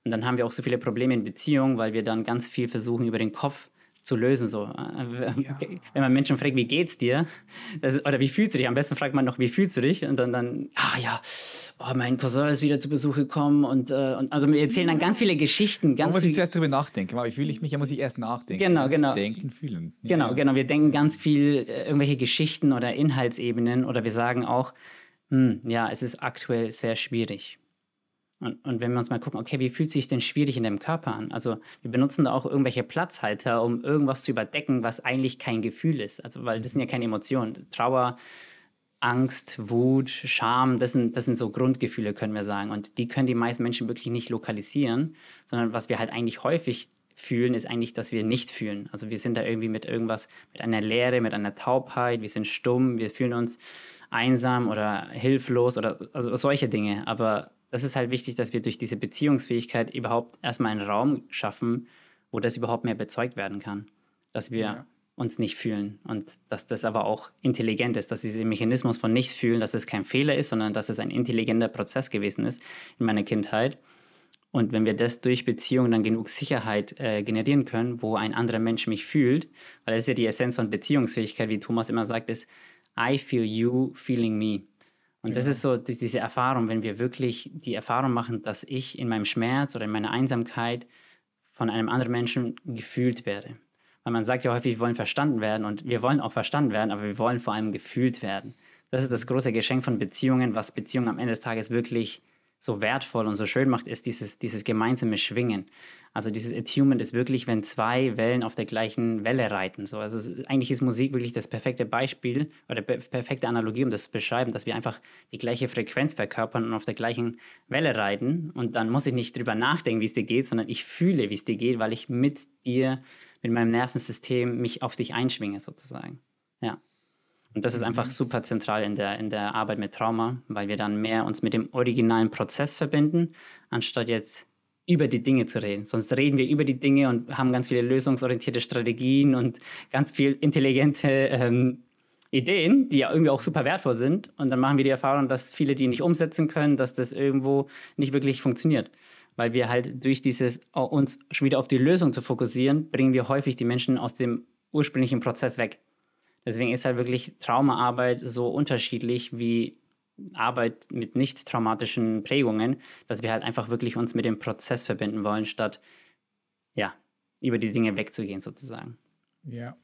Und dann haben wir auch so viele Probleme in Beziehungen, weil wir dann ganz viel versuchen, über den Kopf zu lösen. So. Ja. Wenn man Menschen fragt, wie geht's dir? Das, oder wie fühlst du dich? Am besten fragt man noch, wie fühlst du dich? Und dann, dann ah ja, oh, mein Cousin ist wieder zu Besuch gekommen. Und, äh, und also wir erzählen dann ganz viele Geschichten. Ganz da muss viel, ich zuerst drüber nachdenken. Wie fühle ich mich? Da muss ich erst nachdenken. Genau, genau. Denken, fühlen. Ja. Genau, genau. Wir denken ganz viel äh, irgendwelche Geschichten oder Inhaltsebenen. Oder wir sagen auch, hm, ja, es ist aktuell sehr schwierig. Und, und, wenn wir uns mal gucken, okay, wie fühlt sich denn schwierig in deinem Körper an? Also wir benutzen da auch irgendwelche Platzhalter, um irgendwas zu überdecken, was eigentlich kein Gefühl ist. Also weil das sind ja keine Emotionen. Trauer, Angst, Wut, Scham, das sind, das sind so Grundgefühle, können wir sagen. Und die können die meisten Menschen wirklich nicht lokalisieren, sondern was wir halt eigentlich häufig fühlen, ist eigentlich, dass wir nicht fühlen. Also wir sind da irgendwie mit irgendwas, mit einer Leere, mit einer Taubheit, wir sind stumm, wir fühlen uns einsam oder hilflos oder also solche Dinge. Aber das ist halt wichtig, dass wir durch diese Beziehungsfähigkeit überhaupt erstmal einen Raum schaffen, wo das überhaupt mehr bezeugt werden kann. Dass wir ja. uns nicht fühlen und dass das aber auch intelligent ist, dass dieser Mechanismus von Nicht-Fühlen, dass es kein Fehler ist, sondern dass es ein intelligenter Prozess gewesen ist in meiner Kindheit. Und wenn wir das durch Beziehung dann genug Sicherheit äh, generieren können, wo ein anderer Mensch mich fühlt, weil das ist ja die Essenz von Beziehungsfähigkeit, wie Thomas immer sagt, ist I feel you feeling me. Und ja. das ist so die, diese Erfahrung, wenn wir wirklich die Erfahrung machen, dass ich in meinem Schmerz oder in meiner Einsamkeit von einem anderen Menschen gefühlt werde. Weil man sagt ja häufig, wir wollen verstanden werden und wir wollen auch verstanden werden, aber wir wollen vor allem gefühlt werden. Das ist das große Geschenk von Beziehungen, was Beziehungen am Ende des Tages wirklich so wertvoll und so schön macht, ist dieses, dieses gemeinsame Schwingen. Also dieses Attunement ist wirklich, wenn zwei Wellen auf der gleichen Welle reiten. So. Also eigentlich ist Musik wirklich das perfekte Beispiel oder perfekte Analogie, um das zu beschreiben, dass wir einfach die gleiche Frequenz verkörpern und auf der gleichen Welle reiten. Und dann muss ich nicht drüber nachdenken, wie es dir geht, sondern ich fühle, wie es dir geht, weil ich mit dir, mit meinem Nervensystem mich auf dich einschwinge sozusagen. Ja. Und das ist einfach mhm. super zentral in der, in der Arbeit mit Trauma, weil wir dann mehr uns mit dem originalen Prozess verbinden, anstatt jetzt über die Dinge zu reden. Sonst reden wir über die Dinge und haben ganz viele lösungsorientierte Strategien und ganz viel intelligente ähm, Ideen, die ja irgendwie auch super wertvoll sind. Und dann machen wir die Erfahrung, dass viele die nicht umsetzen können, dass das irgendwo nicht wirklich funktioniert. Weil wir halt durch dieses, uns wieder auf die Lösung zu fokussieren, bringen wir häufig die Menschen aus dem ursprünglichen Prozess weg. Deswegen ist halt wirklich Traumaarbeit so unterschiedlich wie Arbeit mit nicht traumatischen Prägungen, dass wir halt einfach wirklich uns mit dem Prozess verbinden wollen, statt ja, über die Dinge wegzugehen sozusagen. Ja,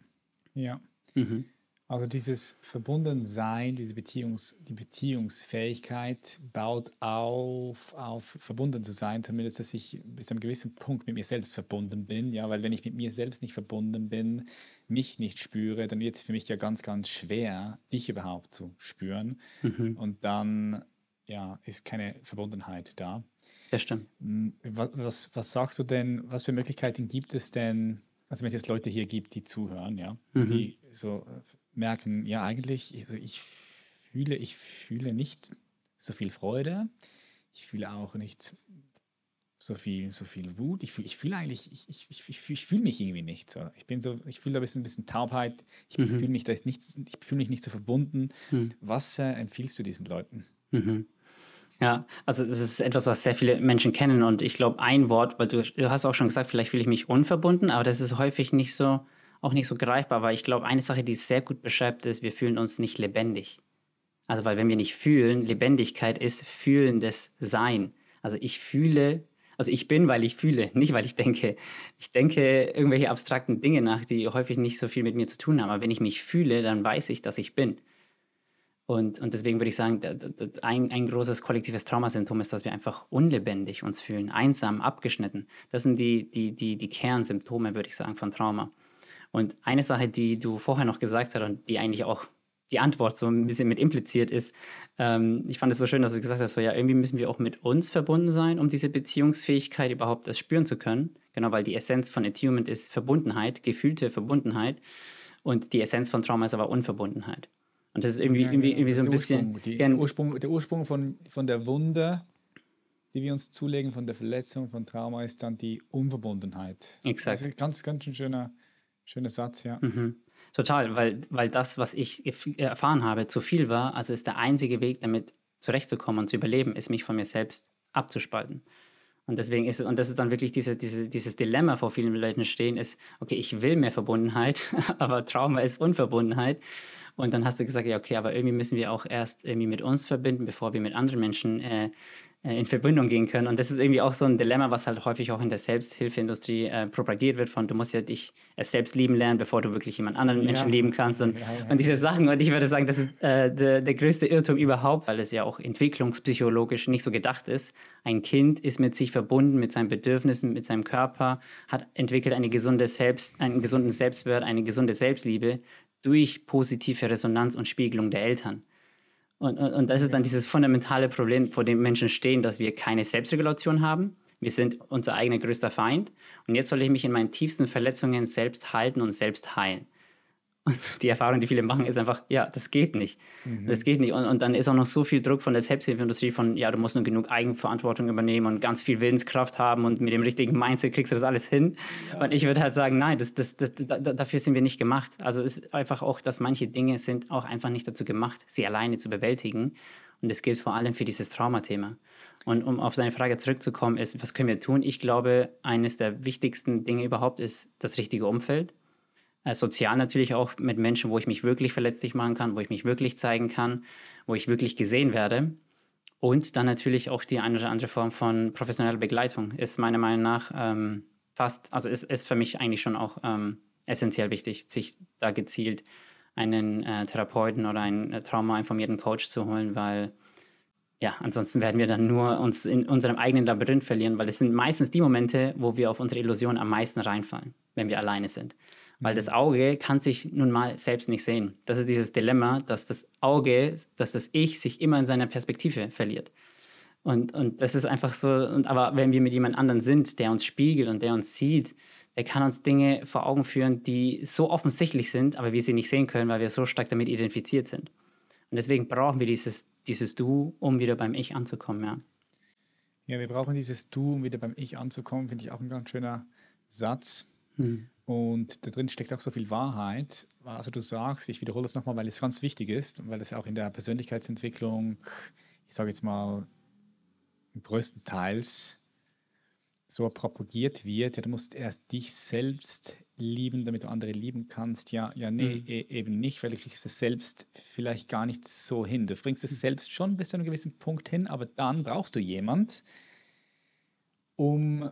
ja. Mhm. Also dieses Verbundensein, diese Beziehungs, die Beziehungsfähigkeit baut auf, auf verbunden zu sein, zumindest, dass ich bis zu einem gewissen Punkt mit mir selbst verbunden bin. Ja, weil wenn ich mit mir selbst nicht verbunden bin, mich nicht spüre, dann wird es für mich ja ganz, ganz schwer, dich überhaupt zu spüren. Mhm. Und dann ja, ist keine Verbundenheit da. Das stimmt. Hm, was, was, was sagst du denn, was für Möglichkeiten gibt es denn, also wenn es jetzt Leute hier gibt, die zuhören, ja, mhm. die so merken, ja, eigentlich, also ich fühle, ich fühle nicht so viel Freude. Ich fühle auch nicht so viel, so viel Wut. Ich fühle, ich fühle eigentlich, ich, ich, ich, fühle mich irgendwie nicht so. Ich bin so, ich fühle ein bisschen, ein bisschen Taubheit. Ich mhm. fühle mich da ist nichts, ich fühle mich nicht so verbunden. Mhm. Was äh, empfiehlst du diesen Leuten? Mhm. Ja, also das ist etwas, was sehr viele Menschen kennen und ich glaube, ein Wort, weil du, du hast auch schon gesagt, vielleicht fühle ich mich unverbunden, aber das ist häufig nicht so, auch nicht so greifbar, weil ich glaube, eine Sache, die es sehr gut beschreibt, ist, wir fühlen uns nicht lebendig. Also, weil wenn wir nicht fühlen, Lebendigkeit ist fühlendes Sein. Also ich fühle, also ich bin, weil ich fühle, nicht weil ich denke. Ich denke irgendwelche abstrakten Dinge nach, die häufig nicht so viel mit mir zu tun haben. Aber wenn ich mich fühle, dann weiß ich, dass ich bin. Und, und deswegen würde ich sagen, ein, ein großes kollektives Traumasymptom ist, dass wir einfach unlebendig uns fühlen, einsam, abgeschnitten. Das sind die, die, die, die Kernsymptome, würde ich sagen, von Trauma. Und eine Sache, die du vorher noch gesagt hast und die eigentlich auch die Antwort so ein bisschen mit impliziert ist, ähm, ich fand es so schön, dass du gesagt hast, so ja, irgendwie müssen wir auch mit uns verbunden sein, um diese Beziehungsfähigkeit überhaupt das spüren zu können. Genau, weil die Essenz von Attunement ist Verbundenheit, gefühlte Verbundenheit. Und die Essenz von Trauma ist aber Unverbundenheit. Und das ist irgendwie, ja, irgendwie, irgendwie so ein bisschen. Ursprung, die, Ursprung, der Ursprung von, von der Wunde, die wir uns zulegen, von der Verletzung, von Trauma, ist dann die Unverbundenheit. Exakt. Das ist ein ganz, ganz schöner Schöner Satz, ja. Mhm. total, weil, weil das, was ich erfahren habe, zu viel war. Also ist der einzige Weg, damit zurechtzukommen und zu überleben, ist mich von mir selbst abzuspalten. Und deswegen ist es, und das ist dann wirklich diese, diese, dieses Dilemma, vor vielen Leuten stehen, ist, okay, ich will mehr Verbundenheit, aber Trauma ist Unverbundenheit. Und dann hast du gesagt, ja, okay, aber irgendwie müssen wir auch erst irgendwie mit uns verbinden, bevor wir mit anderen Menschen äh, äh, in Verbindung gehen können. Und das ist irgendwie auch so ein Dilemma, was halt häufig auch in der Selbsthilfeindustrie äh, propagiert wird, von du musst ja dich es selbst lieben lernen, bevor du wirklich jemand anderen Menschen ja. lieben kannst. Und, ja, ja. und diese Sachen, und ich würde sagen, das ist äh, der, der größte Irrtum überhaupt, weil es ja auch entwicklungspsychologisch nicht so gedacht ist. Ein Kind ist mit sich verbunden, mit seinen Bedürfnissen, mit seinem Körper, hat entwickelt eine gesunde Selbst, einen gesunden Selbstwert, eine gesunde Selbstliebe durch positive Resonanz und Spiegelung der Eltern. Und, und, und das ist dann dieses fundamentale Problem, vor dem Menschen stehen, dass wir keine Selbstregulation haben. Wir sind unser eigener größter Feind. Und jetzt soll ich mich in meinen tiefsten Verletzungen selbst halten und selbst heilen. Und die Erfahrung, die viele machen, ist einfach, ja, das geht nicht. Mhm. Das geht nicht. Und, und, dann ist auch noch so viel Druck von der Selbsthilfeindustrie von, ja, du musst nur genug Eigenverantwortung übernehmen und ganz viel Willenskraft haben und mit dem richtigen Mindset kriegst du das alles hin. Ja. Und ich würde halt sagen, nein, das, das, das, da, dafür sind wir nicht gemacht. Also es ist einfach auch, dass manche Dinge sind auch einfach nicht dazu gemacht, sie alleine zu bewältigen. Und das gilt vor allem für dieses Traumathema. Und um auf deine Frage zurückzukommen, ist, was können wir tun? Ich glaube, eines der wichtigsten Dinge überhaupt ist das richtige Umfeld. Äh, sozial natürlich auch mit Menschen, wo ich mich wirklich verletzlich machen kann, wo ich mich wirklich zeigen kann, wo ich wirklich gesehen werde. Und dann natürlich auch die eine oder andere Form von professioneller Begleitung ist meiner Meinung nach ähm, fast, also ist, ist für mich eigentlich schon auch ähm, essentiell wichtig, sich da gezielt einen äh, Therapeuten oder einen äh, traumainformierten Coach zu holen, weil ja, ansonsten werden wir dann nur uns in unserem eigenen Labyrinth verlieren, weil es sind meistens die Momente, wo wir auf unsere Illusion am meisten reinfallen, wenn wir alleine sind. Weil das Auge kann sich nun mal selbst nicht sehen. Das ist dieses Dilemma, dass das Auge, dass das Ich sich immer in seiner Perspektive verliert. Und, und das ist einfach so, und, aber wenn wir mit jemand anderen sind, der uns spiegelt und der uns sieht, der kann uns Dinge vor Augen führen, die so offensichtlich sind, aber wir sie nicht sehen können, weil wir so stark damit identifiziert sind. Und deswegen brauchen wir dieses, dieses Du, um wieder beim Ich anzukommen, ja. Ja, wir brauchen dieses Du, um wieder beim Ich anzukommen, finde ich auch ein ganz schöner Satz. Hm. Und da drin steckt auch so viel Wahrheit. Also du sagst, ich wiederhole es nochmal, weil es ganz wichtig ist, weil es auch in der Persönlichkeitsentwicklung, ich sage jetzt mal, größtenteils so propagiert wird, ja, du musst erst dich selbst lieben, damit du andere lieben kannst. Ja, ja, nee, mhm. E eben nicht, weil du kriegst es selbst vielleicht gar nicht so hin. Du bringst es mhm. selbst schon bis zu einem gewissen Punkt hin, aber dann brauchst du jemand, um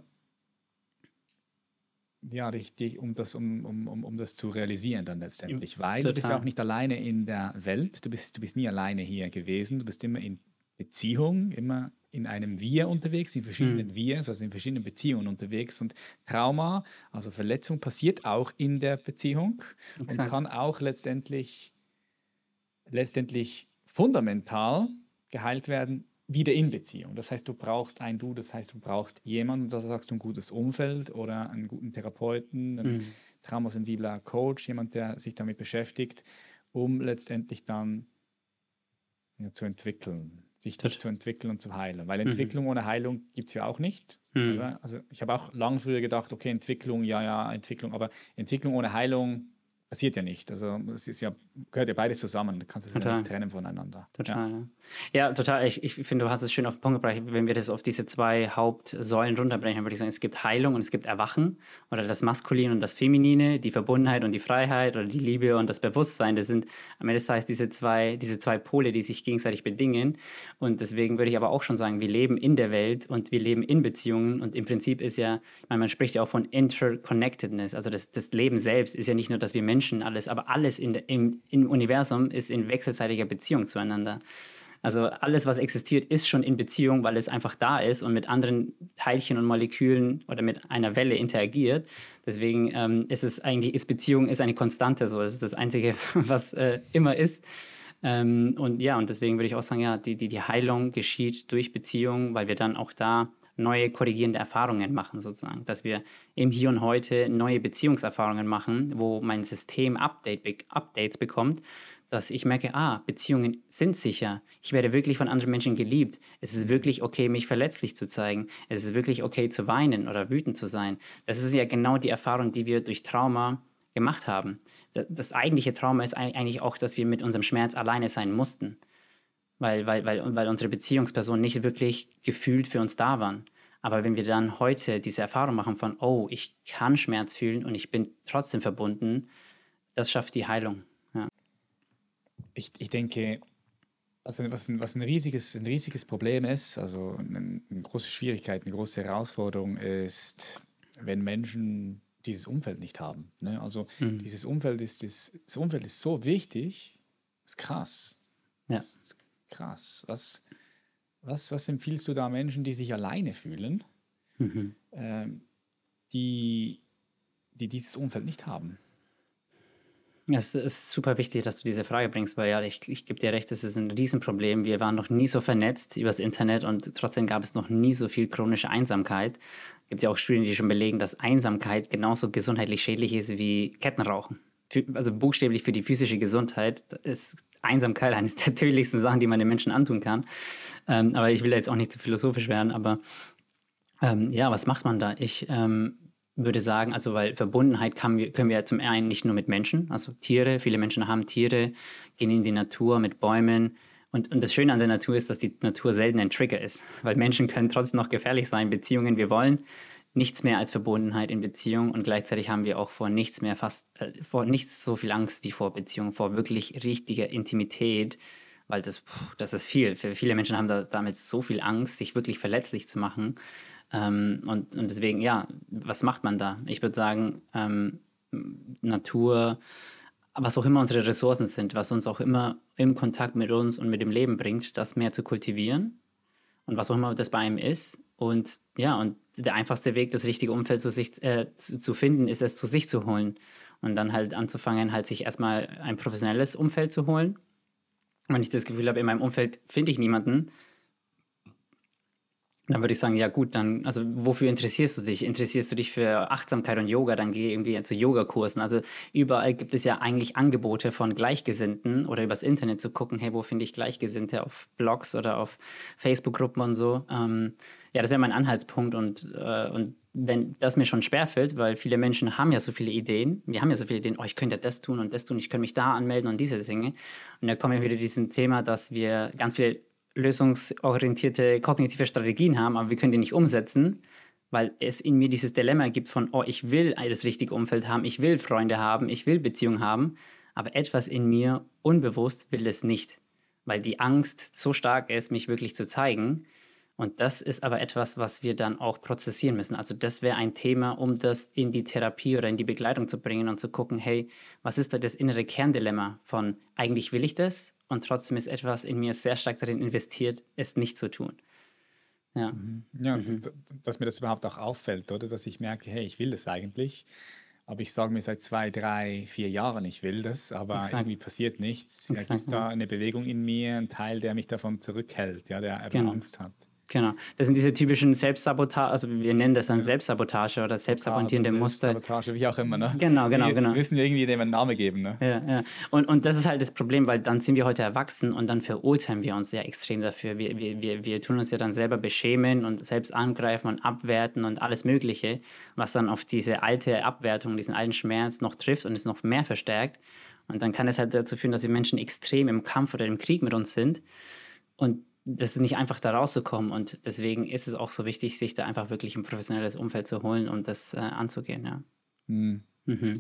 ja, richtig, um das, um, um, um, das zu realisieren dann letztendlich. Weil Total. du bist ja auch nicht alleine in der Welt, du bist, du bist nie alleine hier gewesen, du bist immer in Beziehung, immer in einem Wir unterwegs, in verschiedenen mhm. Wirs, also in verschiedenen Beziehungen unterwegs. Und Trauma, also Verletzung, passiert auch in der Beziehung Exakt. und kann auch letztendlich, letztendlich fundamental geheilt werden wieder in Beziehung. Das heißt, du brauchst ein Du, das heißt, du brauchst jemanden, das sagst du ein gutes Umfeld oder einen guten Therapeuten, einen mhm. traumasensibler Coach, jemand, der sich damit beschäftigt, um letztendlich dann ja, zu entwickeln, sich das zu entwickeln und zu heilen. Weil mhm. Entwicklung mhm. ohne Heilung gibt es ja auch nicht. Mhm. Also ich habe auch lang früher gedacht, okay, Entwicklung, ja, ja, Entwicklung, aber Entwicklung ohne Heilung passiert ja nicht. Also es ist ja, gehört ja beides zusammen. Du kannst es total. ja nicht trennen voneinander. Total, ja. Ja, total. Ich, ich finde, du hast es schön auf den Punkt gebracht. Wenn wir das auf diese zwei Hauptsäulen runterbrechen, würde ich sagen, es gibt Heilung und es gibt Erwachen oder das Maskuline und das Feminine, die Verbundenheit und die Freiheit oder die Liebe und das Bewusstsein. Das sind am Ende des Tages diese zwei, diese zwei Pole, die sich gegenseitig bedingen. Und deswegen würde ich aber auch schon sagen, wir leben in der Welt und wir leben in Beziehungen und im Prinzip ist ja, ich meine, man spricht ja auch von Interconnectedness. Also das, das Leben selbst ist ja nicht nur, dass wir Menschen alles, aber alles in, im, im Universum ist in wechselseitiger Beziehung zueinander. Also alles, was existiert, ist schon in Beziehung, weil es einfach da ist und mit anderen Teilchen und Molekülen oder mit einer Welle interagiert. Deswegen ähm, ist es eigentlich, ist Beziehung ist eine Konstante so. Es ist das Einzige, was äh, immer ist. Ähm, und ja, und deswegen würde ich auch sagen, ja, die, die, die Heilung geschieht durch Beziehung, weil wir dann auch da neue korrigierende Erfahrungen machen, sozusagen. Dass wir im Hier und Heute neue Beziehungserfahrungen machen, wo mein System Update, Updates bekommt, dass ich merke, ah, Beziehungen sind sicher. Ich werde wirklich von anderen Menschen geliebt. Es ist wirklich okay, mich verletzlich zu zeigen. Es ist wirklich okay zu weinen oder wütend zu sein. Das ist ja genau die Erfahrung, die wir durch Trauma gemacht haben. Das, das eigentliche Trauma ist eigentlich auch, dass wir mit unserem Schmerz alleine sein mussten, weil, weil, weil, weil unsere Beziehungspersonen nicht wirklich gefühlt für uns da waren. Aber wenn wir dann heute diese Erfahrung machen von, oh, ich kann Schmerz fühlen und ich bin trotzdem verbunden, das schafft die Heilung. Ja. Ich, ich denke, also was, ein, was ein, riesiges, ein riesiges Problem ist, also eine, eine große Schwierigkeit, eine große Herausforderung ist, wenn Menschen dieses Umfeld nicht haben. Ne? Also mhm. dieses Umfeld ist, das, das Umfeld ist so wichtig, ist krass. Ja. Ist krass. Was, was, was empfiehlst du da Menschen, die sich alleine fühlen, mhm. ähm, die, die dieses Umfeld nicht haben? Es ist super wichtig, dass du diese Frage bringst, weil ja, ich, ich gebe dir recht, es ist ein Riesenproblem. Wir waren noch nie so vernetzt übers Internet und trotzdem gab es noch nie so viel chronische Einsamkeit. Es gibt ja auch Studien, die schon belegen, dass Einsamkeit genauso gesundheitlich schädlich ist wie Kettenrauchen. Für, also buchstäblich für die physische Gesundheit ist Einsamkeit eines der tödlichsten Sachen, die man den Menschen antun kann. Ähm, aber ich will jetzt auch nicht zu philosophisch werden, aber ähm, ja, was macht man da? Ich ähm, würde sagen, also weil Verbundenheit kann, können wir zum einen nicht nur mit Menschen, also Tiere, viele Menschen haben Tiere, gehen in die Natur mit Bäumen. Und, und das Schöne an der Natur ist, dass die Natur selten ein Trigger ist, weil Menschen können trotzdem noch gefährlich sein, Beziehungen, wir wollen nichts mehr als Verbundenheit in Beziehung und gleichzeitig haben wir auch vor nichts mehr fast, äh, vor nichts so viel Angst wie vor Beziehung, vor wirklich richtiger Intimität, weil das, pff, das ist viel. Für viele Menschen haben da damit so viel Angst, sich wirklich verletzlich zu machen. Ähm, und, und deswegen, ja, was macht man da? Ich würde sagen, ähm, Natur, was auch immer unsere Ressourcen sind, was uns auch immer im Kontakt mit uns und mit dem Leben bringt, das mehr zu kultivieren und was auch immer das bei einem ist. Und ja, und der einfachste Weg, das richtige Umfeld zu, sich, äh, zu, zu, finden, ist es zu sich zu holen. Und dann halt anzufangen, halt sich erstmal ein professionelles Umfeld zu holen. Wenn ich das Gefühl habe, in meinem Umfeld finde ich niemanden, dann würde ich sagen, ja gut, dann, also wofür interessierst du dich? Interessierst du dich für Achtsamkeit und Yoga, dann geh irgendwie zu Yogakursen. Also überall gibt es ja eigentlich Angebote von Gleichgesinnten oder übers Internet zu gucken, hey, wo finde ich Gleichgesinnte auf Blogs oder auf Facebook-Gruppen und so. Ähm, ja, das wäre mein Anhaltspunkt und, äh, und wenn das mir schon schwerfällt, weil viele Menschen haben ja so viele Ideen, wir haben ja so viele Ideen, oh, ich könnte das tun und das tun, ich könnte mich da anmelden und diese Dinge. Und da kommen wir wieder diesem Thema, dass wir ganz viele lösungsorientierte kognitive Strategien haben, aber wir können die nicht umsetzen, weil es in mir dieses Dilemma gibt von, oh, ich will das richtige Umfeld haben, ich will Freunde haben, ich will Beziehungen haben, aber etwas in mir unbewusst will es nicht, weil die Angst so stark ist, mich wirklich zu zeigen. Und das ist aber etwas, was wir dann auch prozessieren müssen. Also das wäre ein Thema, um das in die Therapie oder in die Begleitung zu bringen und zu gucken, hey, was ist da das innere Kerndilemma von, eigentlich will ich das, und trotzdem ist etwas in mir sehr stark darin investiert, es nicht zu tun. Ja, mhm. ja mhm. dass mir das überhaupt auch auffällt, oder? Dass ich merke, hey, ich will das eigentlich, aber ich sage mir seit zwei, drei, vier Jahren, ich will das, aber Exakt. irgendwie passiert nichts. Ja, gibt es da eine Bewegung in mir, ein Teil, der mich davon zurückhält, ja, der genau. Angst hat. Genau. Das sind diese typischen Selbstsabotage, also wir nennen das dann Selbstsabotage oder selbstsabotierende Muster. Selbstsabotage, wie auch immer, ne? Genau, genau, wir genau. Müssen wir irgendwie dem einen Namen geben, ne? Ja, ja. Und, und das ist halt das Problem, weil dann sind wir heute erwachsen und dann verurteilen wir uns ja extrem dafür. Wir, wir, wir, wir tun uns ja dann selber beschämen und selbst angreifen und abwerten und alles Mögliche, was dann auf diese alte Abwertung, diesen alten Schmerz noch trifft und es noch mehr verstärkt. Und dann kann es halt dazu führen, dass wir Menschen extrem im Kampf oder im Krieg mit uns sind. Und das ist nicht einfach da rauszukommen und deswegen ist es auch so wichtig, sich da einfach wirklich ein professionelles Umfeld zu holen und das äh, anzugehen, ja. Mhm. Mhm.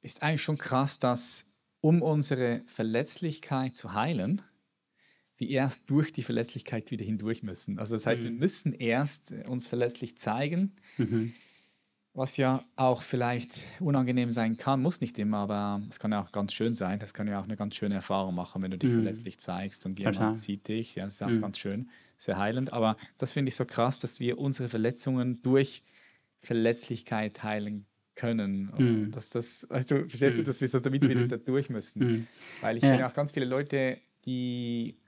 Ist eigentlich schon krass, dass um unsere Verletzlichkeit zu heilen, wir erst durch die Verletzlichkeit wieder hindurch müssen. Also das heißt, mhm. wir müssen erst uns verletzlich zeigen. Was ja auch vielleicht unangenehm sein kann, muss nicht immer, aber es kann ja auch ganz schön sein. Das kann ja auch eine ganz schöne Erfahrung machen, wenn du dich mhm. verletzlich zeigst und Total. jemand sieht dich. Ja, das ist auch mhm. ganz schön, sehr heilend. Aber das finde ich so krass, dass wir unsere Verletzungen durch Verletzlichkeit heilen können. Und mhm. dass das, weißt du, verstehst du, mhm. dass wir so damit wieder mhm. da durch müssen? Weil ich ja. kenne auch ganz viele Leute, die,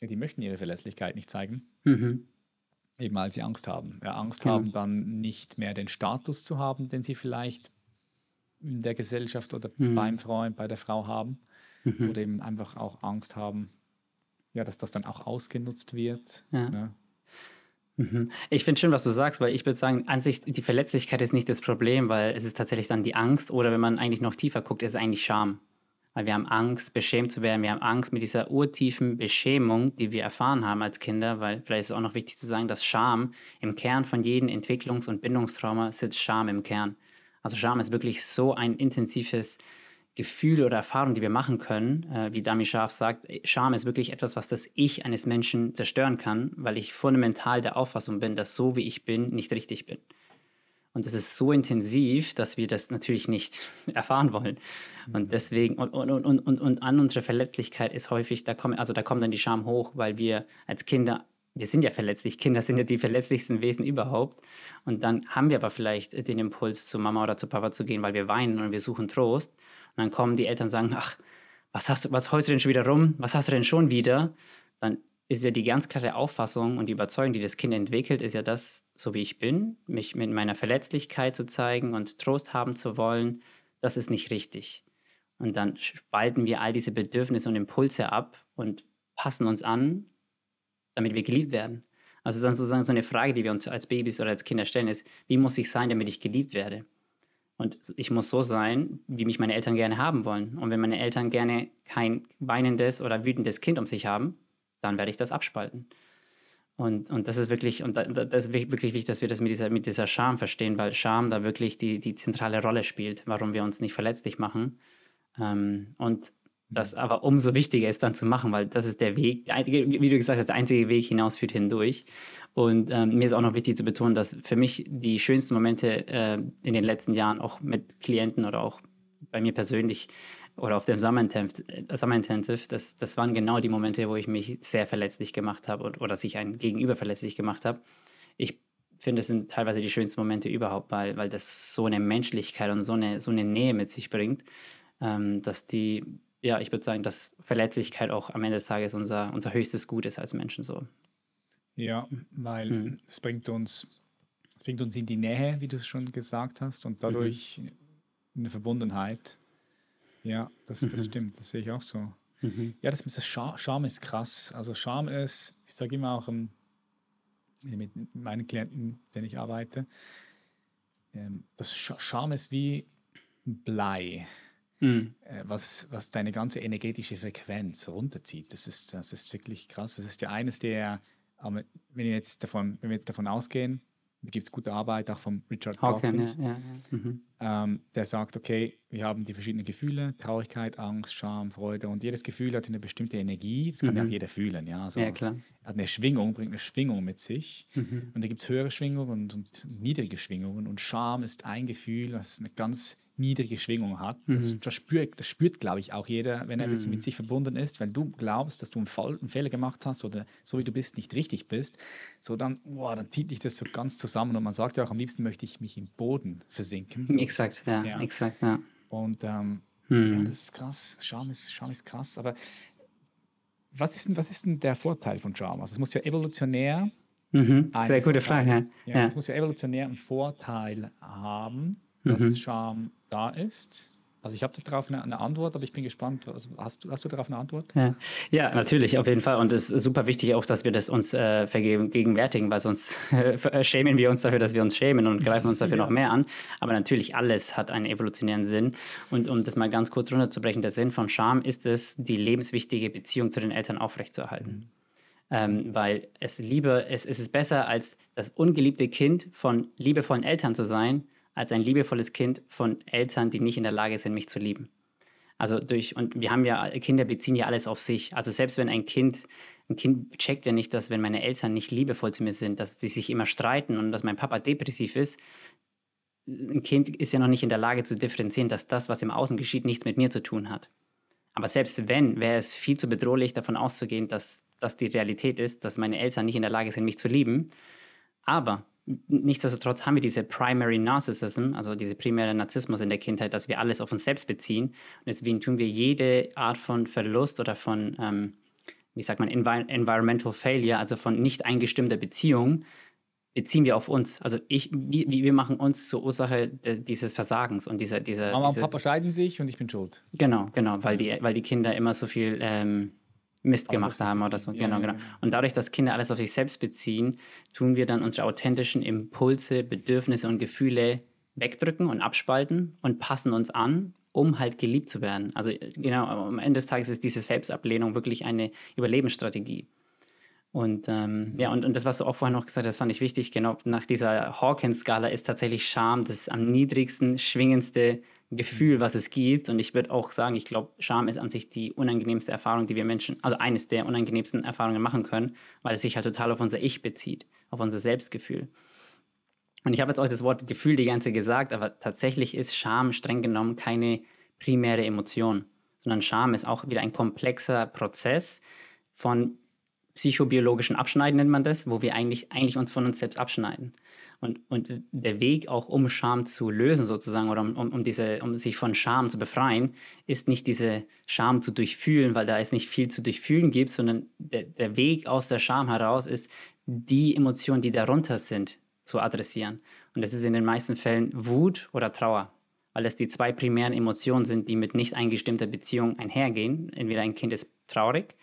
die möchten ihre Verletzlichkeit nicht zeigen. Mhm Eben weil sie Angst haben. Ja, Angst genau. haben, dann nicht mehr den Status zu haben, den sie vielleicht in der Gesellschaft oder mhm. beim Freund, bei der Frau haben. Mhm. Oder eben einfach auch Angst haben, ja, dass das dann auch ausgenutzt wird. Ja. Ne? Mhm. Ich finde schön, was du sagst, weil ich würde sagen, an sich, die Verletzlichkeit ist nicht das Problem, weil es ist tatsächlich dann die Angst oder wenn man eigentlich noch tiefer guckt, ist es eigentlich Scham. Weil wir haben Angst, beschämt zu werden. Wir haben Angst mit dieser urtiefen Beschämung, die wir erfahren haben als Kinder, weil vielleicht ist es auch noch wichtig zu sagen, dass Scham im Kern von jedem Entwicklungs- und Bindungstrauma sitzt Scham im Kern. Also Scham ist wirklich so ein intensives Gefühl oder Erfahrung, die wir machen können. Äh, wie Dami Scharf sagt, Scham ist wirklich etwas, was das Ich eines Menschen zerstören kann, weil ich fundamental der Auffassung bin, dass so wie ich bin, nicht richtig bin. Und das ist so intensiv, dass wir das natürlich nicht erfahren wollen. Und deswegen, und, und, und, und, und an unsere Verletzlichkeit ist häufig, da kommt, also da kommt dann die Scham hoch, weil wir als Kinder, wir sind ja verletzlich, Kinder sind ja die verletzlichsten Wesen überhaupt. Und dann haben wir aber vielleicht den Impuls, zu Mama oder zu Papa zu gehen, weil wir weinen und wir suchen Trost. Und dann kommen die Eltern und sagen, ach, was hast du, was holst du denn schon wieder rum? Was hast du denn schon wieder? Dann ist ja die ganz klare Auffassung und die Überzeugung, die das Kind entwickelt, ist ja das, so wie ich bin, mich mit meiner Verletzlichkeit zu zeigen und Trost haben zu wollen, das ist nicht richtig. Und dann spalten wir all diese Bedürfnisse und Impulse ab und passen uns an, damit wir geliebt werden. Also dann sozusagen so eine Frage, die wir uns als Babys oder als Kinder stellen, ist, wie muss ich sein, damit ich geliebt werde? Und ich muss so sein, wie mich meine Eltern gerne haben wollen. Und wenn meine Eltern gerne kein weinendes oder wütendes Kind um sich haben, dann werde ich das abspalten. Und, und das ist wirklich, und das ist wirklich wichtig, dass wir das mit dieser, mit dieser Scham verstehen, weil Scham da wirklich die, die zentrale Rolle spielt, warum wir uns nicht verletzlich machen. Ähm, und das aber umso wichtiger ist dann zu machen, weil das ist der Weg, wie du gesagt hast, der einzige Weg hinaus führt hindurch. Und ähm, mir ist auch noch wichtig zu betonen, dass für mich die schönsten Momente äh, in den letzten Jahren auch mit Klienten oder auch bei mir persönlich oder auf dem Summer Intensive, äh, Summer Intensive das, das waren genau die Momente, wo ich mich sehr verletzlich gemacht habe oder, sich ein Gegenüber verletzlich gemacht habe. Ich finde, es sind teilweise die schönsten Momente überhaupt, weil, weil das so eine Menschlichkeit und so eine, so eine Nähe mit sich bringt, ähm, dass die, ja, ich würde sagen, dass Verletzlichkeit auch am Ende des Tages unser, unser höchstes Gut ist als Menschen so. Ja, weil mhm. es bringt uns, es bringt uns in die Nähe, wie du schon gesagt hast, und dadurch mhm. eine Verbundenheit ja, das, das mhm. stimmt, das sehe ich auch so. Mhm. Ja, das, das Charme ist krass. Also Charme ist, ich sage immer auch um, ähm, mit meinen Klienten, mit denen ich arbeite, ähm, das Charme ist wie Blei, mhm. Äh, was, was deine ganze energetische Frequenz runterzieht. Das ist, das ist wirklich krass. Das ist ja eines der, wenn, wir jetzt davon, wenn wir jetzt davon ausgehen, da gibt es gute Arbeit auch von Richard Hawkins, ja, ja, ja. Mhm. Ähm, der sagt, okay, wir haben die verschiedenen Gefühle, Traurigkeit, Angst, Scham, Freude und jedes Gefühl hat eine bestimmte Energie, das kann mhm. ja auch jeder fühlen. Ja, also, ja klar. Hat eine Schwingung, bringt eine Schwingung mit sich mhm. und da gibt es höhere Schwingungen und, und, niedrige Schwingungen und Scham ist ein Gefühl, das eine ganz niedrige Schwingung hat. Das, mhm. das spürt, das spürt glaube ich, auch jeder, wenn er mhm. mit sich verbunden ist, wenn du glaubst, dass du einen, Fall, einen, Fehler gemacht hast oder so wie du bist, nicht richtig bist, so dann, boah, dann zieht dich das so ganz zusammen und man sagt ja auch, am liebsten möchte ich mich im Boden versinken. Exakt, ja, ja. exakt, ja. Und ähm, hm. ja, das ist krass. Charme ist, Charme ist krass. Aber was ist, denn, was ist denn der Vorteil von Charme? Also es muss ja evolutionär. Mhm. Sehr gute Frage. Ja, ja. Es muss ja evolutionär einen Vorteil haben, dass mhm. Charme da ist. Also ich habe darauf eine, eine, Antwort, aber ich bin gespannt. Also hast, du, hast du darauf eine Antwort? Ja. ja, natürlich, auf jeden Fall. Und es ist super wichtig auch, dass wir das uns äh, vergegenwärtigen, weil sonst äh, schämen wir uns dafür, dass wir uns schämen und greifen uns dafür ja. noch mehr an. Aber natürlich, alles hat einen evolutionären Sinn. Und um das mal ganz kurz runterzubrechen, der Sinn von Scham ist es, die lebenswichtige Beziehung zu den Eltern aufrechtzuerhalten. Mhm. Ähm, weil es lieber, es, es ist besser, als das ungeliebte Kind von liebevollen Eltern zu sein, als ein liebevolles Kind von Eltern, die nicht in der Lage sind, mich zu lieben. Also durch, und wir haben ja, Kinder beziehen ja alles auf sich. Also selbst wenn ein Kind, ein Kind checkt ja nicht, dass wenn meine Eltern nicht liebevoll zu mir sind, dass sie sich immer streiten und dass mein Papa depressiv ist, ein Kind ist ja noch nicht in der Lage zu differenzieren, dass das, was im Außen geschieht, nichts mit mir zu tun hat. Aber selbst wenn, wäre es viel zu bedrohlich, davon auszugehen, dass das die Realität ist, dass meine Eltern nicht in der Lage sind, mich zu lieben. Aber nichtsdestotrotz haben wir diese Primary Narcissism, also diese primäre Narzissmus in der Kindheit, dass wir alles auf uns selbst beziehen. Und deswegen tun wir jede Art von Verlust oder von, ähm, wie sagt man, Envi Environmental Failure, also von nicht eingestimmter Beziehung, beziehen wir auf uns. Also ich, wie, wir machen uns zur Ursache dieses Versagens und dieser, dieser Mama diese, und Papa scheiden sich und ich bin schuld. Genau, genau, weil die, weil die Kinder immer so viel ähm, Mist gemacht haben oder so. Genau, genau. Und dadurch, dass Kinder alles auf sich selbst beziehen, tun wir dann unsere authentischen Impulse, Bedürfnisse und Gefühle wegdrücken und abspalten und passen uns an, um halt geliebt zu werden. Also genau, am Ende des Tages ist diese Selbstablehnung wirklich eine Überlebensstrategie. Und ähm, ja, und, und das, was du auch vorher noch gesagt hast, fand ich wichtig. Genau, nach dieser Hawkins-Skala ist tatsächlich Scham das am niedrigsten schwingendste Gefühl, was es gibt. Und ich würde auch sagen, ich glaube, Scham ist an sich die unangenehmste Erfahrung, die wir Menschen, also eines der unangenehmsten Erfahrungen machen können, weil es sich halt total auf unser Ich bezieht, auf unser Selbstgefühl. Und ich habe jetzt auch das Wort Gefühl die ganze gesagt, aber tatsächlich ist Scham streng genommen keine primäre Emotion, sondern Scham ist auch wieder ein komplexer Prozess von psychobiologischen Abschneiden nennt man das, wo wir eigentlich, eigentlich uns von uns selbst abschneiden. Und, und der Weg auch, um Scham zu lösen sozusagen oder um, um, diese, um sich von Scham zu befreien, ist nicht diese Scham zu durchfühlen, weil da es nicht viel zu durchfühlen gibt, sondern der, der Weg aus der Scham heraus ist, die Emotionen, die darunter sind, zu adressieren. Und das ist in den meisten Fällen Wut oder Trauer, weil es die zwei primären Emotionen sind, die mit nicht eingestimmter Beziehung einhergehen. Entweder ein Kind ist traurig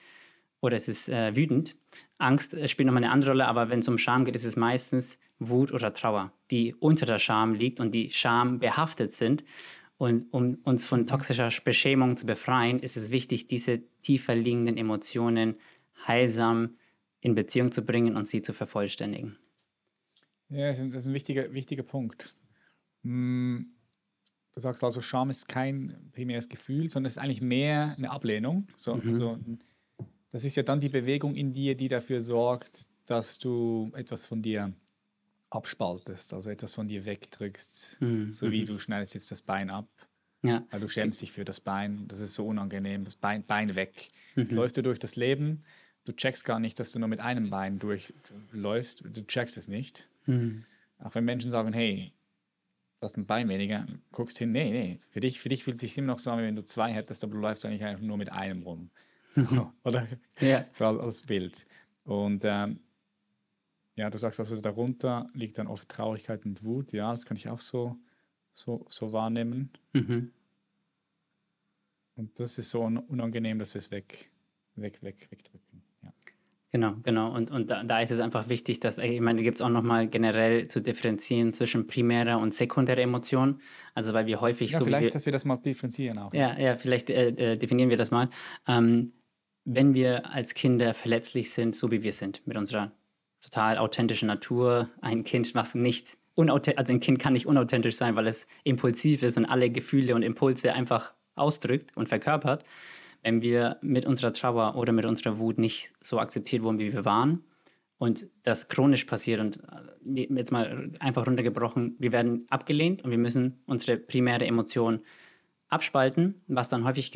oder es ist äh, wütend. Angst äh, spielt nochmal eine andere Rolle, aber wenn es um Scham geht, ist es meistens Wut oder Trauer, die unter der Scham liegt und die Scham behaftet sind. Und um uns von toxischer Beschämung zu befreien, ist es wichtig, diese tiefer liegenden Emotionen heilsam in Beziehung zu bringen und sie zu vervollständigen. Ja, das ist ein wichtiger, wichtiger Punkt. Hm, du sagst also, Scham ist kein primäres Gefühl, sondern es ist eigentlich mehr eine Ablehnung. So, mhm. also, das ist ja dann die Bewegung in dir, die dafür sorgt, dass du etwas von dir abspaltest, also etwas von dir wegdrückst, mhm. so wie mhm. du schneidest jetzt das Bein ab. Ja. Weil du schämst dich für das Bein, das ist so unangenehm, das Bein, Bein weg. Mhm. Jetzt läufst du durch das Leben, du checkst gar nicht, dass du nur mit einem Bein durchläufst, du checkst es nicht. Mhm. Auch wenn Menschen sagen, hey, du hast ein Bein weniger, guckst hin, nee, nee, für dich, für dich fühlt es sich immer noch so an, wie wenn du zwei hättest, aber du läufst eigentlich einfach nur mit einem rum. So, mhm. oder? Ja. So als, als Bild. Und ähm, ja, du sagst also, darunter liegt dann oft Traurigkeit und Wut. Ja, das kann ich auch so, so, so wahrnehmen. Mhm. Und das ist so unangenehm, dass wir es weg, weg, weg, wegdrücken. Ja. Genau, genau. Und, und da, da ist es einfach wichtig, dass, ich meine, da gibt es auch nochmal generell zu differenzieren zwischen primärer und sekundärer Emotion. Also, weil wir häufig ja, so. Vielleicht, wir, dass wir das mal differenzieren auch. Ja, ja, vielleicht äh, äh, definieren wir das mal. Ähm, wenn wir als Kinder verletzlich sind, so wie wir sind, mit unserer total authentischen Natur, ein Kind, was nicht also ein Kind kann nicht unauthentisch sein, weil es impulsiv ist und alle Gefühle und Impulse einfach ausdrückt und verkörpert. Wenn wir mit unserer Trauer oder mit unserer Wut nicht so akzeptiert wurden, wie wir waren und das chronisch passiert und äh, jetzt mal einfach runtergebrochen, wir werden abgelehnt und wir müssen unsere primäre Emotion abspalten, was dann häufig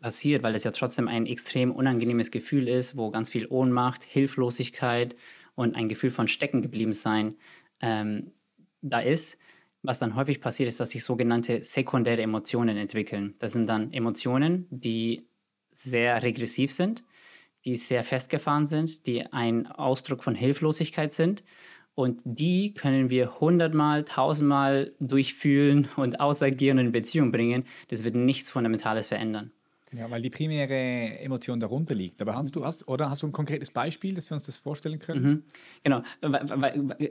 passiert, weil es ja trotzdem ein extrem unangenehmes Gefühl ist, wo ganz viel Ohnmacht, Hilflosigkeit und ein Gefühl von stecken geblieben sein ähm, da ist. Was dann häufig passiert, ist, dass sich sogenannte sekundäre Emotionen entwickeln. Das sind dann Emotionen, die sehr regressiv sind, die sehr festgefahren sind, die ein Ausdruck von Hilflosigkeit sind. Und die können wir hundertmal, tausendmal durchfühlen und ausagieren und in Beziehung bringen. Das wird nichts Fundamentales verändern. Ja, weil die primäre Emotion darunter liegt. Aber hast du, hast, oder hast du ein konkretes Beispiel, dass wir uns das vorstellen können? Mhm. Genau,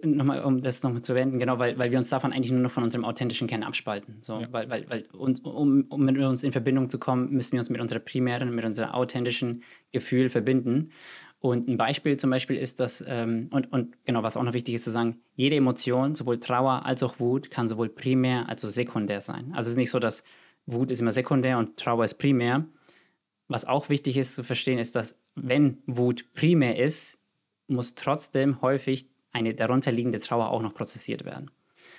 nochmal, um das noch zu wenden, genau, weil, weil wir uns davon eigentlich nur noch von unserem authentischen Kern abspalten. So, ja. weil, weil, weil, und, um, um mit uns in Verbindung zu kommen, müssen wir uns mit unserer primären, mit unserem authentischen Gefühl verbinden. Und ein Beispiel zum Beispiel ist, dass, ähm, und, und genau, was auch noch wichtig ist zu sagen, jede Emotion, sowohl Trauer als auch Wut, kann sowohl primär als auch sekundär sein. Also es ist nicht so, dass Wut ist immer sekundär und Trauer ist primär. Was auch wichtig ist zu verstehen, ist, dass wenn Wut primär ist, muss trotzdem häufig eine darunterliegende Trauer auch noch prozessiert werden.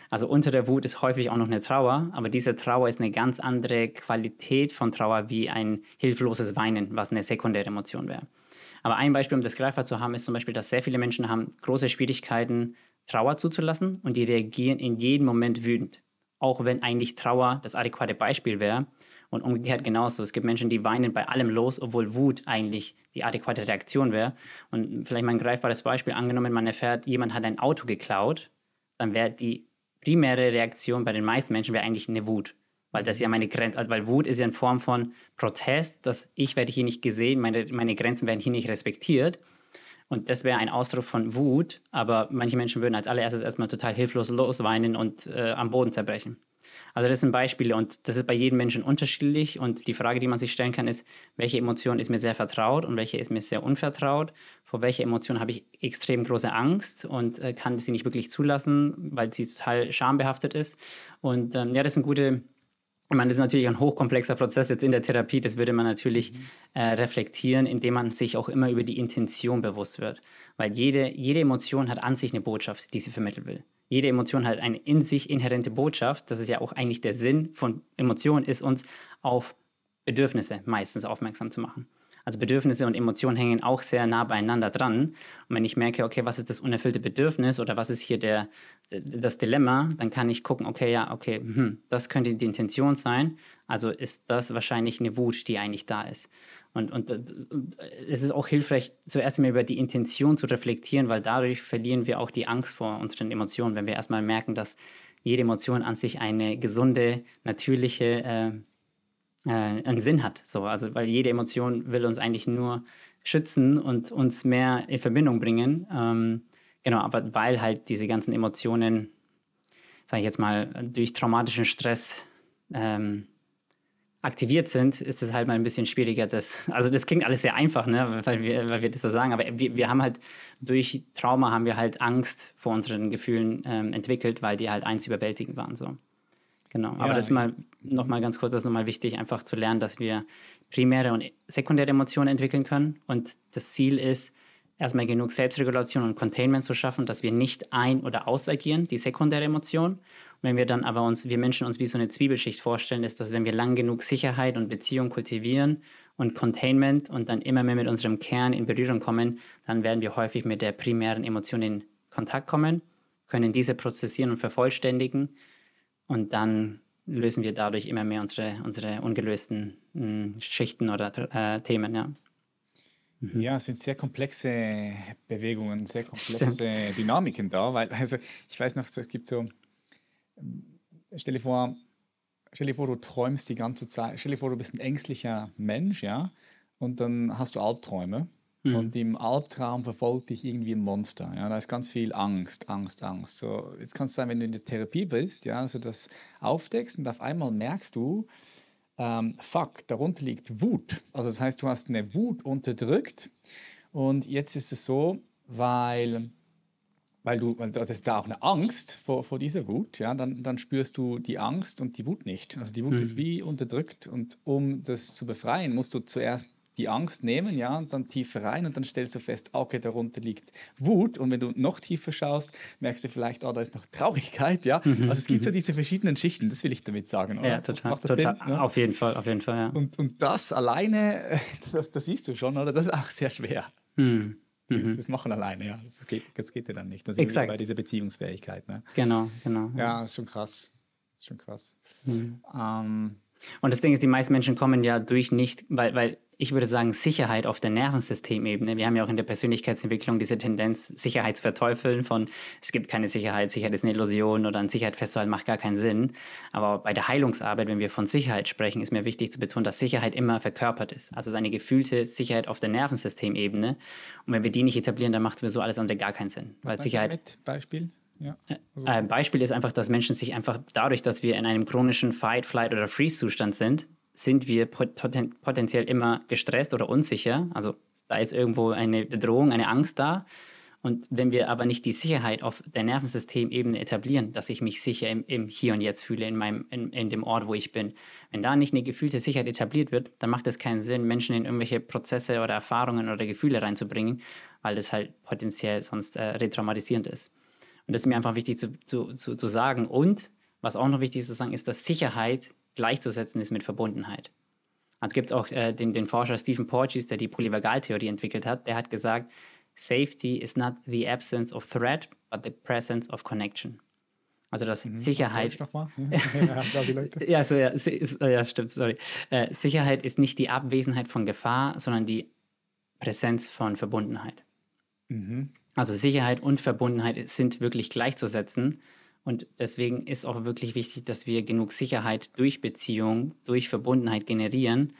Also unter der Wut ist häufig auch noch eine Trauer, aber diese Trauer ist eine ganz andere Qualität von Trauer wie ein hilfloses Weinen, was eine sekundäre Emotion wäre. Aber ein Beispiel, um das greifbar zu haben, ist zum Beispiel, dass sehr viele Menschen haben große Schwierigkeiten, Trauer zuzulassen und die reagieren in jedem Moment wütend auch wenn eigentlich Trauer das adäquate Beispiel wäre. Und umgekehrt genauso. Es gibt Menschen, die weinen bei allem los, obwohl Wut eigentlich die adäquate Reaktion wäre. Und vielleicht mal ein greifbares Beispiel, angenommen, man erfährt, jemand hat ein Auto geklaut, dann wäre die primäre Reaktion bei den meisten Menschen eigentlich eine Wut. Weil das ja meine Grenze, also weil Wut ist ja in Form von Protest, dass ich werde hier nicht gesehen, meine, meine Grenzen werden hier nicht respektiert. Und das wäre ein Ausdruck von Wut, aber manche Menschen würden als allererstes erstmal total hilflos losweinen und äh, am Boden zerbrechen. Also das sind Beispiele und das ist bei jedem Menschen unterschiedlich und die Frage, die man sich stellen kann, ist, welche Emotion ist mir sehr vertraut und welche ist mir sehr unvertraut? Vor welcher Emotion habe ich extrem große Angst und äh, kann sie nicht wirklich zulassen, weil sie total schambehaftet ist? Und ähm, ja, das sind gute ich meine, das ist natürlich ein hochkomplexer Prozess jetzt in der Therapie. Das würde man natürlich mhm. äh, reflektieren, indem man sich auch immer über die Intention bewusst wird. Weil jede, jede Emotion hat an sich eine Botschaft, die sie vermitteln will. Jede Emotion hat eine in sich inhärente Botschaft. Das ist ja auch eigentlich der Sinn von Emotionen, ist uns auf Bedürfnisse meistens aufmerksam zu machen. Also Bedürfnisse und Emotionen hängen auch sehr nah beieinander dran. Und wenn ich merke, okay, was ist das unerfüllte Bedürfnis oder was ist hier der, das Dilemma, dann kann ich gucken, okay, ja, okay, hm, das könnte die Intention sein. Also ist das wahrscheinlich eine Wut, die eigentlich da ist. Und, und, und es ist auch hilfreich, zuerst einmal über die Intention zu reflektieren, weil dadurch verlieren wir auch die Angst vor unseren Emotionen, wenn wir erstmal merken, dass jede Emotion an sich eine gesunde, natürliche äh, äh, einen Sinn hat. So, also weil jede Emotion will uns eigentlich nur schützen und uns mehr in Verbindung bringen. Ähm, genau, aber weil halt diese ganzen Emotionen, sage ich jetzt mal, durch traumatischen Stress ähm, aktiviert sind, ist es halt mal ein bisschen schwieriger. Das, also das klingt alles sehr einfach, ne, weil, wir, weil wir das so sagen, aber wir, wir haben halt durch Trauma haben wir halt Angst vor unseren Gefühlen ähm, entwickelt, weil die halt eins überwältigend waren. So. Genau, aber ja, das ist mal nochmal ganz kurz, das ist nochmal wichtig, einfach zu lernen, dass wir primäre und sekundäre Emotionen entwickeln können. Und das Ziel ist, erstmal genug Selbstregulation und Containment zu schaffen, dass wir nicht ein- oder ausagieren, die sekundäre Emotion. Und wenn wir dann aber uns, wir Menschen uns wie so eine Zwiebelschicht vorstellen, ist, dass wenn wir lang genug Sicherheit und Beziehung kultivieren und Containment und dann immer mehr mit unserem Kern in Berührung kommen, dann werden wir häufig mit der primären Emotion in Kontakt kommen, können diese prozessieren und vervollständigen und dann lösen wir dadurch immer mehr unsere, unsere ungelösten mh, hm, Schichten oder äh, Themen. Ja. Mhm. Ja, es sind sehr komplexe Bewegungen, sehr komplexe Stimmt. Dynamiken da, weil, also ich weiß noch, es gibt so, stell dir vor, stell dir vor, du träumst die ganze Zeit, stell dir vor, du bist ein ängstlicher Mensch, ja, und dann hast du Albträume Mhm. Und im Albtraum verfolgt dich irgendwie ein Monster. Ja, da ist ganz viel Angst, Angst, Angst. So, jetzt kann es sein, wenn du in der Therapie bist, ja, also das aufdeckst und auf einmal merkst du, ähm, fuck, darunter liegt Wut. Also das heißt, du hast eine Wut unterdrückt und jetzt ist es so, weil weil du, weil das ist da auch eine Angst vor, vor dieser Wut, ja, dann, dann spürst du die Angst und die Wut nicht. Also die Wut mhm. ist wie unterdrückt und um das zu befreien, musst du zuerst die Angst nehmen, ja, und dann tiefer rein und dann stellst du fest, okay, darunter liegt Wut und wenn du noch tiefer schaust, merkst du vielleicht, oh, da ist noch Traurigkeit, ja. Mhm. Also es gibt so mhm. diese verschiedenen Schichten, das will ich damit sagen. Oder? Ja, total. Total. Sinn? Ja? Auf jeden Fall, auf jeden Fall, ja. Und, und das alleine, das, das siehst du schon, oder? Das ist auch sehr schwer. Mhm. Das, mhm. das machen alleine, ja. Das geht, das geht ja dann nicht. Das ist bei dieser Beziehungsfähigkeit. Ne? Genau, genau. Ja, ja ist schon krass. Ist schon krass. Mhm. Ähm, und das Ding ist, die meisten Menschen kommen ja durch nicht, weil, weil ich würde sagen, Sicherheit auf der Nervensystemebene. Wir haben ja auch in der Persönlichkeitsentwicklung diese Tendenz, Sicherheit zu verteufeln von, es gibt keine Sicherheit, Sicherheit ist eine Illusion oder an Sicherheit festzuhalten macht gar keinen Sinn. Aber bei der Heilungsarbeit, wenn wir von Sicherheit sprechen, ist mir wichtig zu betonen, dass Sicherheit immer verkörpert ist. Also eine gefühlte Sicherheit auf der Nervensystemebene. Und wenn wir die nicht etablieren, dann macht sowieso alles andere gar keinen Sinn. Was weil Sicherheit. Mit Beispiel? Ja. Äh, also. Ein Beispiel ist einfach, dass Menschen sich einfach dadurch, dass wir in einem chronischen Fight, Flight oder Freeze-Zustand sind, sind wir poten potenziell immer gestresst oder unsicher. Also da ist irgendwo eine Bedrohung, eine Angst da. Und wenn wir aber nicht die Sicherheit auf der Nervensystemebene etablieren, dass ich mich sicher im, im Hier und Jetzt fühle, in, meinem, in, in, dem Ort, wo ich bin, wenn da nicht eine gefühlte Sicherheit etabliert wird, dann macht es keinen Sinn, Menschen in irgendwelche Prozesse oder Erfahrungen oder Gefühle reinzubringen, weil das halt potenziell sonst äh, retraumatisierend ist. Und das ist mir einfach wichtig zu, zu, zu, zu sagen. Und was auch noch wichtig ist zu sagen, ist, dass Sicherheit gleichzusetzen ist mit Verbundenheit. Es gibt auch äh, den, den, Forscher Stephen Porges, der die Polyvagaltheorie entwickelt hat, der hat gesagt, Safety is not the absence of threat, but the presence of connection. Also dass mhm, Sicherheit. Nochmal. ja, so, ja, ist, ja, stimmt, sorry. Äh, Sicherheit ist nicht die Abwesenheit von Gefahr, sondern die Präsenz von Verbundenheit. Mhm. Also Sicherheit und Verbundenheit sind wirklich gleichzusetzen Und deswegen ist auch wirklich wichtig, dass wir genug Sicherheit durch Beziehung, durch Verbundenheit generieren.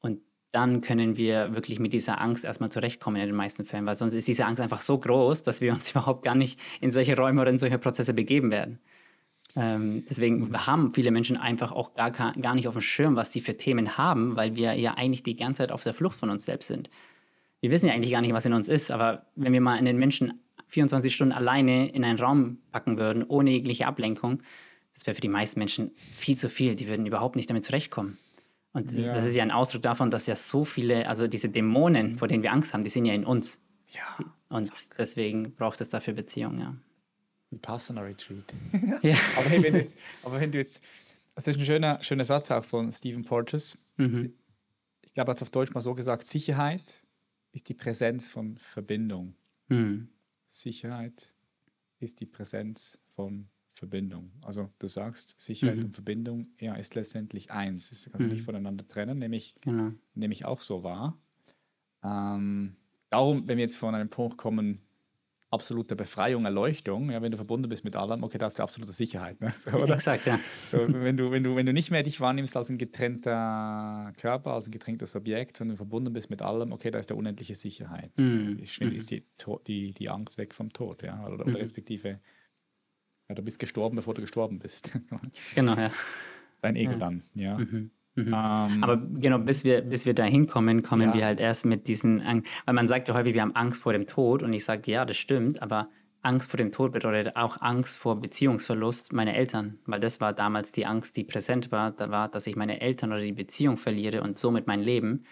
Und dann können wir wirklich mit dieser Angst erstmal zurechtkommen in den meisten Fällen, weil sonst ist diese Angst einfach so groß, dass wir uns überhaupt gar nicht in solche Räume oder in solche Prozesse begeben werden. Ähm, deswegen haben viele Menschen einfach auch gar, gar nicht auf dem Schirm, was die für Themen haben, weil wir ja eigentlich die ganze Zeit auf der Flucht von uns selbst sind. Wir wissen ja eigentlich gar nicht, was in uns ist, aber wenn wir mal einen Menschen 24 Stunden alleine in einen Raum packen würden, ohne jegliche Ablenkung, das wäre für die meisten Menschen viel zu viel. Die würden überhaupt nicht damit zurechtkommen. Und ja. das ist ja ein Ausdruck davon, dass ja so viele, also diese Dämonen, vor denen wir Angst haben, die sind ja in uns. Ja. Und deswegen braucht es dafür Beziehungen, ja. Vipassana Retreat. ja. aber, hey, wenn jetzt, aber wenn du jetzt, das ist ein schöner, schöner Satz auch von Stephen Porges. Mhm. Ich glaube, er hat es auf Deutsch mal so gesagt: Sicherheit ist die Präsenz von Verbindung. Mhm. Sicherheit ist die Präsenz von Verbindung. Also du sagst, Sicherheit mhm. und Verbindung ja, ist letztendlich eins. Es kann mhm. nicht voneinander trennen, nämlich, genau. nämlich auch so wahr. Ähm, darum, wenn wir jetzt von einem Punkt kommen, absolute Befreiung, Erleuchtung, ja, wenn du verbunden bist mit allem, okay, da hast du absolute Sicherheit. Ne? So, Exakt, ja. So, wenn, du, wenn, du, wenn du nicht mehr dich wahrnimmst als ein getrennter Körper, als ein getrenntes Objekt, sondern verbunden bist mit allem, okay, da ist da unendliche Sicherheit. Mm. Ich finde, mhm. ist die, die, die Angst weg vom Tod, ja, oder, oder mm. respektive, ja, du bist gestorben, bevor du gestorben bist. genau, ja. Dein Ego ja. dann, ja. Mhm. Mhm. Ähm, Aber genau, bis wir, bis wir da hinkommen, kommen ja. wir halt erst mit diesen, weil man sagt ja häufig, wir haben Angst vor dem Tod und ich sage, ja, das stimmt, aber Angst vor dem Tod bedeutet auch Angst vor Beziehungsverlust meiner Eltern, weil das war damals die Angst, die präsent war, da war, dass ich meine Eltern oder die Beziehung verliere und somit mein Leben.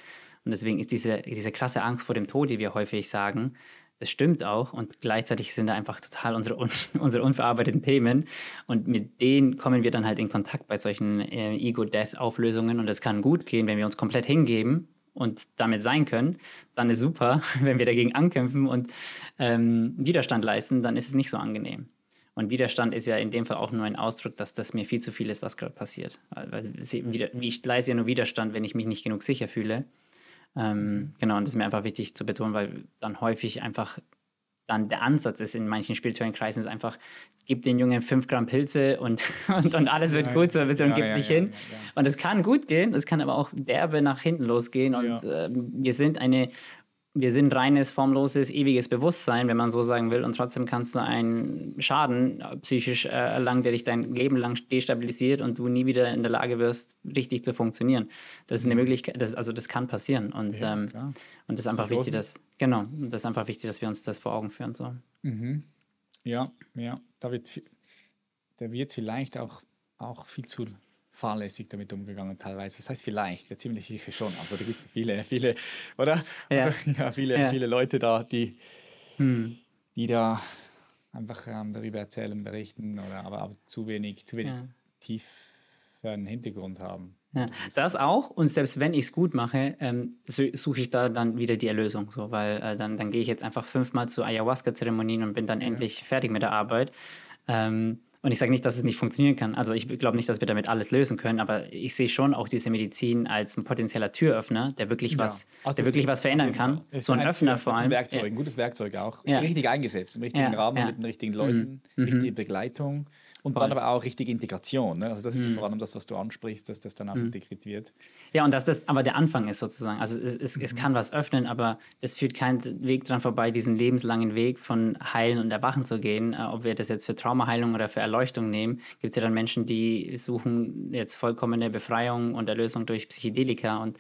Und deswegen ist diese, diese krasse Angst vor dem Tod, die wir häufig sagen, das stimmt auch und gleichzeitig sind da einfach total unsere, unsere unverarbeiteten Themen und mit denen kommen wir dann halt in Kontakt bei solchen äh, Ego-Death-Auflösungen und es kann gut gehen, wenn wir uns komplett hingeben und damit sein können, dann ist super. Wenn wir dagegen ankämpfen und ähm, Widerstand leisten, dann ist es nicht so angenehm. Und Widerstand ist ja in dem Fall auch nur ein Ausdruck, dass das mir viel zu viel ist, was gerade passiert. Weil ich leiste ja nur Widerstand, wenn ich mich nicht genug sicher fühle. Ähm, genau, und das ist mir einfach wichtig zu betonen, weil dann häufig einfach dann der Ansatz ist in manchen spirituellen Kreisen, ist einfach, gib den Jungen fünf Gramm Pilze und, und, und alles wird ja, gut, so ein bisschen ja, und gib ja, dich hin. Und es kann gut gehen, es kann aber auch derbe nach hinten losgehen. Und äh, wir sind eine wir sind reines, formloses, ewiges Bewusstsein, wenn man so sagen will, und trotzdem kannst du einen Schaden psychisch äh, erlangen, der dich dein Leben lang destabilisiert und du nie wieder in der Lage wirst, richtig zu funktionieren. Das ist eine mhm. Möglichkeit, das, also das kann passieren. Und, ja, ähm, und das ist einfach wichtig, dass, genau, das ist einfach wichtig, dass wir uns das vor Augen führen. So. Mhm. Ja, ja, da wird, da wird vielleicht auch, auch viel zu fahrlässig damit umgegangen teilweise. Das heißt vielleicht, ja ziemlich sicher schon. Also da gibt es viele, viele, oder? Ja, also, ja viele, ja. viele Leute da, die, hm. die da einfach ähm, darüber erzählen, berichten, oder aber, aber zu wenig, zu wenig ja. tieferen Hintergrund haben. Ja, das auch. Und selbst wenn ich es gut mache, ähm, suche ich da dann wieder die Erlösung. So, weil äh, dann, dann gehe ich jetzt einfach fünfmal zu Ayahuasca-Zeremonien und bin dann ja. endlich fertig mit der Arbeit. Ähm, und ich sage nicht, dass es nicht funktionieren kann. Also ich glaube nicht, dass wir damit alles lösen können, aber ich sehe schon auch diese Medizin als ein potenzieller Türöffner, der wirklich was, also der wirklich was verändern kann. So ein, ein Öffner vor allem. Ein Werkzeug, ein gutes Werkzeug auch. Ja. Richtig eingesetzt, im richtigen Rahmen, mit den richtigen Leuten, mhm. richtige Begleitung. Und dann aber auch richtige Integration. Ne? Also das ist mhm. vor allem das, was du ansprichst, dass das dann auch mhm. integriert wird. Ja, und dass das aber der Anfang ist sozusagen. Also es, es, mhm. es kann was öffnen, aber es führt keinen Weg dran vorbei, diesen lebenslangen Weg von Heilen und Erwachen zu gehen. Äh, ob wir das jetzt für Traumaheilung oder für Erleuchtung nehmen, gibt es ja dann Menschen, die suchen jetzt vollkommene Befreiung und Erlösung durch Psychedelika. Und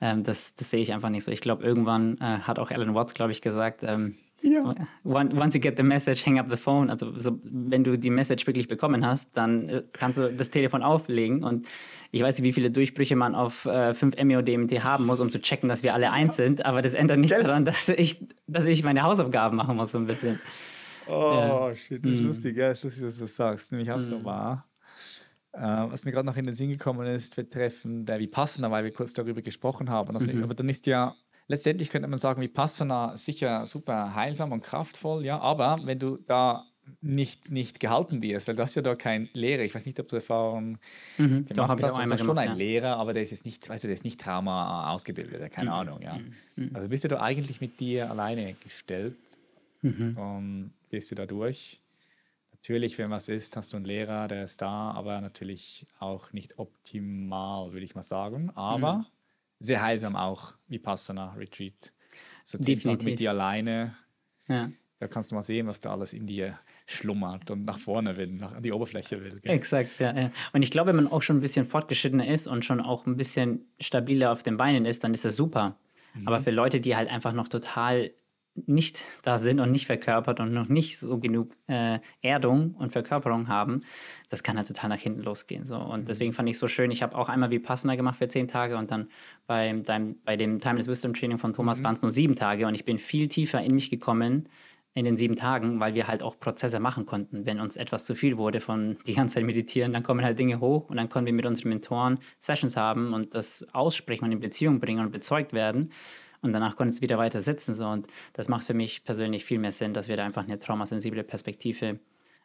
ähm, das, das sehe ich einfach nicht so. Ich glaube, irgendwann äh, hat auch Alan Watts, glaube ich, gesagt, ähm, ja. Once you get the message, hang up the phone. Also so, wenn du die Message wirklich bekommen hast, dann äh, kannst du das Telefon auflegen. Und ich weiß nicht, wie viele Durchbrüche man auf äh, 5 MEO-DMT haben muss, um zu checken, dass wir alle eins sind. Aber das ändert nichts daran, dass ich, dass ich meine Hausaufgaben machen muss, so ein bisschen. Oh, ja. shit, das ist mm. lustig. Ja, das ist lustig, dass du das sagst. Nämlich auch mm. so wahr. Äh, was mir gerade noch in den Sinn gekommen ist, betreffend der Vipassana, weil wir kurz darüber gesprochen haben. Also, mhm. Aber dann ist ja letztendlich könnte man sagen, Vipassana sicher super heilsam und kraftvoll, ja, aber wenn du da nicht, nicht gehalten wirst, weil das ist ja da kein Lehrer. Ich weiß nicht, ob du Erfahrung mhm, gemacht hast. Das ist schon ein ja. Lehrer, aber der ist jetzt nicht, weißt du, der ist nicht Trauma ausgebildet, keine mhm. Ahnung, ja. Mhm. mhm. Also bist du da eigentlich mit dir alleine gestellt mhm. und gehst du da durch. Natürlich, wenn was ist, hast du einen Lehrer, der ist da, aber natürlich auch nicht optimal, würde ich mal sagen. Aber mhm. Sehr heilsam auch, wie Passana Retreat. So zehn Tage mit dir alleine. Ja. Da kannst du mal sehen, was da alles in dir schlummert und nach vorne will, nach, an die Oberfläche will. Gell? Exakt, ja, ja. Und ich glaube, wenn man auch schon ein bisschen fortgeschrittener ist und schon auch ein bisschen stabiler auf den Beinen ist, dann ist das super. Mhm. Aber für Leute, die halt einfach noch total nicht da sind und nicht verkörpert und noch nicht so genug äh, Erdung und Verkörperung haben, das kann halt total nach hinten losgehen. So. Und mhm. deswegen fand ich es so schön. Ich habe auch einmal wie passender gemacht für zehn Tage und dann beim, dein, bei dem Timeless Wisdom Training von Thomas mhm. waren es nur sieben Tage und ich bin viel tiefer in mich gekommen in den sieben Tagen, weil wir halt auch Prozesse machen konnten. Wenn uns etwas zu viel wurde von die ganze Zeit meditieren, dann kommen halt Dinge hoch und dann können wir mit unseren Mentoren Sessions haben und das aussprechen und in Beziehung bringen und bezeugt werden und danach konnte es wieder weiter sitzen. So. Und das macht für mich persönlich viel mehr Sinn, dass wir da einfach eine traumasensible Perspektive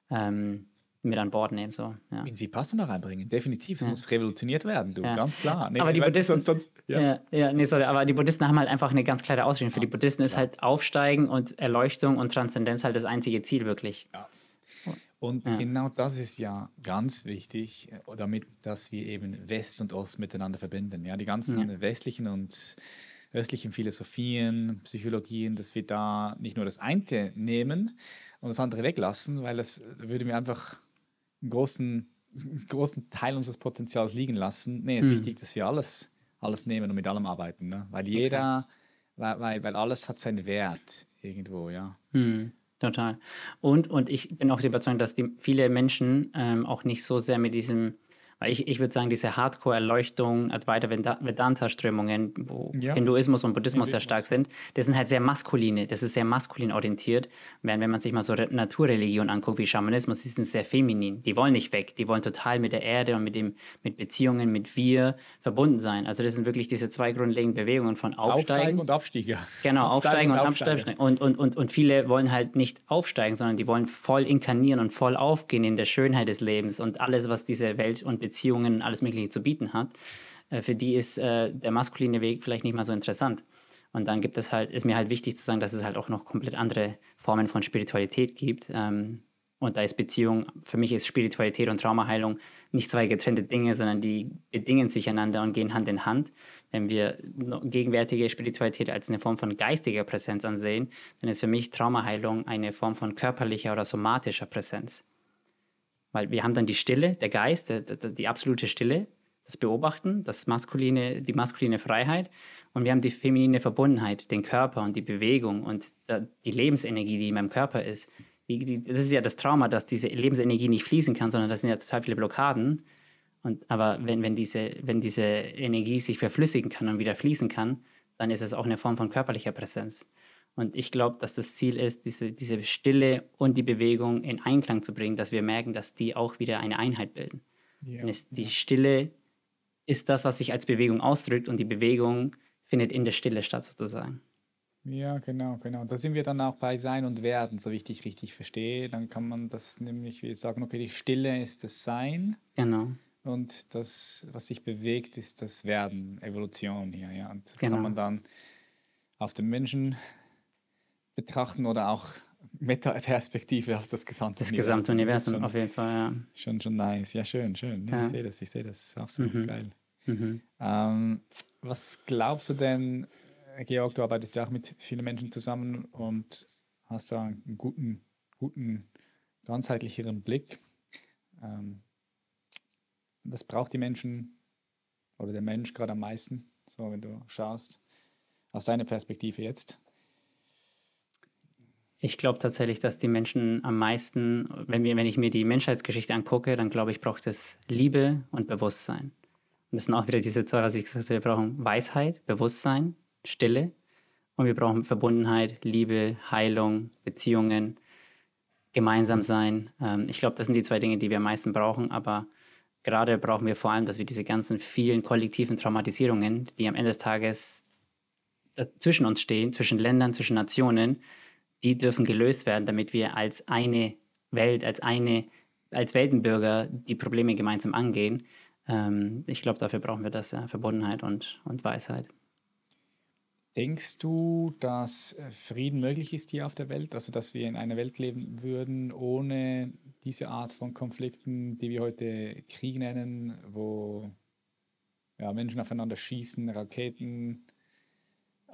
ähm, mit an Bord nehmen. So, ja. Sie passen da reinbringen, definitiv. Es ja. muss revolutioniert werden, du, ja. ganz klar. Nee, aber die Buddhisten, sonst, sonst, ja. ja. nee, sorry, aber die Buddhisten haben halt einfach eine ganz klare Ausrichtung. Für die Buddhisten ist halt Aufsteigen und Erleuchtung und Transzendenz halt das einzige Ziel wirklich. Ja. Und genau das ist ja ganz wichtig, äh, damit, dass wir eben West und Ost miteinander verbinden. Ja, die ganzen westlichen und östlichen Philosophien, Psychologien, dass wir da nicht nur das eine nehmen und das andere weglassen, weil das würde mir einfach einen großen, großen Teil unseres Potenzials liegen lassen. Nee, es ist mhm. wichtig, dass wir alles, alles nehmen und mit allem arbeiten. Ne? Weil jeder, weil, weil, weil alles hat seinen Wert irgendwo, ja. Mhm. Total. Und, und ich bin auch überzeugt, dass die, viele Menschen ähm, auch nicht so sehr mit diesem ich, ich würde sagen, diese Hardcore-Erleuchtung, Advaita Vedanta-Strömungen, wo ja. Hinduismus und Buddhismus sehr stark sind, das sind halt sehr maskuline, das ist sehr maskulin orientiert. Während wenn man sich mal so Naturreligionen anguckt, wie Schamanismus, die sind sehr feminin. Die wollen nicht weg, die wollen total mit der Erde und mit, dem, mit Beziehungen, mit Wir verbunden sein. Also das sind wirklich diese zwei grundlegenden Bewegungen von Aufsteigen. Aufsteigen und Abstiege. Genau, Aufsteigen, und, und Absteigen. Und, und, und, und viele wollen halt nicht aufsteigen, sondern die wollen voll inkarnieren und voll aufgehen in der Schönheit des Lebens und alles, was diese Welt und Beziehungen, alles Mögliche zu bieten hat, äh, für die ist äh, der maskuline Weg vielleicht nicht mal so interessant. Und dann gibt es halt, ist mir halt wichtig zu sagen, dass es halt auch noch komplett andere Formen von Spiritualität gibt. Ähm, und da ist Beziehung, für mich ist Spiritualität und Traumaheilung nicht zwei getrennte Dinge, sondern die bedingen sich einander und gehen Hand in Hand. Wenn wir gegenwärtige Spiritualität als eine Form von geistiger Präsenz ansehen, dann ist für mich Traumaheilung eine Form von körperlicher oder somatischer Präsenz. Weil wir haben dann die Stille, der Geist, der, der, die absolute Stille, das Beobachten, das maskuline, die maskuline Freiheit und wir haben die feminine Verbundenheit, den Körper und die Bewegung und die Lebensenergie, die in meinem Körper ist. Die, die, das ist ja das Trauma, dass diese Lebensenergie nicht fließen kann, sondern das sind ja total viele Blockaden. Und, aber wenn, wenn, diese, wenn diese Energie sich verflüssigen kann und wieder fließen kann, dann ist es auch eine Form von körperlicher Präsenz. Und ich glaube, dass das Ziel ist, diese, diese Stille und die Bewegung in Einklang zu bringen, dass wir merken, dass die auch wieder eine Einheit bilden. Ja, Denn es, die Stille ist das, was sich als Bewegung ausdrückt und die Bewegung findet in der Stille statt sozusagen. Ja, genau, genau. Da sind wir dann auch bei Sein und Werden, so wie ich dich richtig verstehe. Dann kann man das nämlich wie sagen, okay, die Stille ist das Sein. Genau. Und das, was sich bewegt, ist das Werden, Evolution hier. Ja. Und das genau. kann man dann auf den Menschen betrachten oder auch Meta-Perspektive auf das gesamte das Universum. gesamte Universum, schon, auf jeden Fall, ja. Schon, schon nice. Ja, schön, schön. Ja, ja. Ich sehe das, ich sehe das. Absolut mhm. geil. Mhm. Ähm, was glaubst du denn, Georg, du arbeitest ja auch mit vielen Menschen zusammen und hast da einen guten, guten, ganzheitlicheren Blick. Ähm, was braucht die Menschen oder der Mensch gerade am meisten, so wenn du schaust, aus deiner Perspektive jetzt? Ich glaube tatsächlich, dass die Menschen am meisten, wenn, wir, wenn ich mir die Menschheitsgeschichte angucke, dann glaube ich, braucht es Liebe und Bewusstsein. Und das sind auch wieder diese zwei, was ich gesagt habe, wir brauchen Weisheit, Bewusstsein, Stille und wir brauchen Verbundenheit, Liebe, Heilung, Beziehungen, gemeinsam sein. Ähm, ich glaube, das sind die zwei Dinge, die wir am meisten brauchen, aber gerade brauchen wir vor allem, dass wir diese ganzen vielen kollektiven Traumatisierungen, die am Ende des Tages zwischen uns stehen, zwischen Ländern, zwischen Nationen, die dürfen gelöst werden, damit wir als eine Welt, als eine, als Weltenbürger die Probleme gemeinsam angehen. Ähm, ich glaube, dafür brauchen wir das, ja, Verbundenheit und, und Weisheit. Denkst du, dass äh, Frieden möglich ist hier auf der Welt? Also, dass wir in einer Welt leben würden ohne diese Art von Konflikten, die wir heute Krieg nennen, wo ja, Menschen aufeinander schießen, Raketen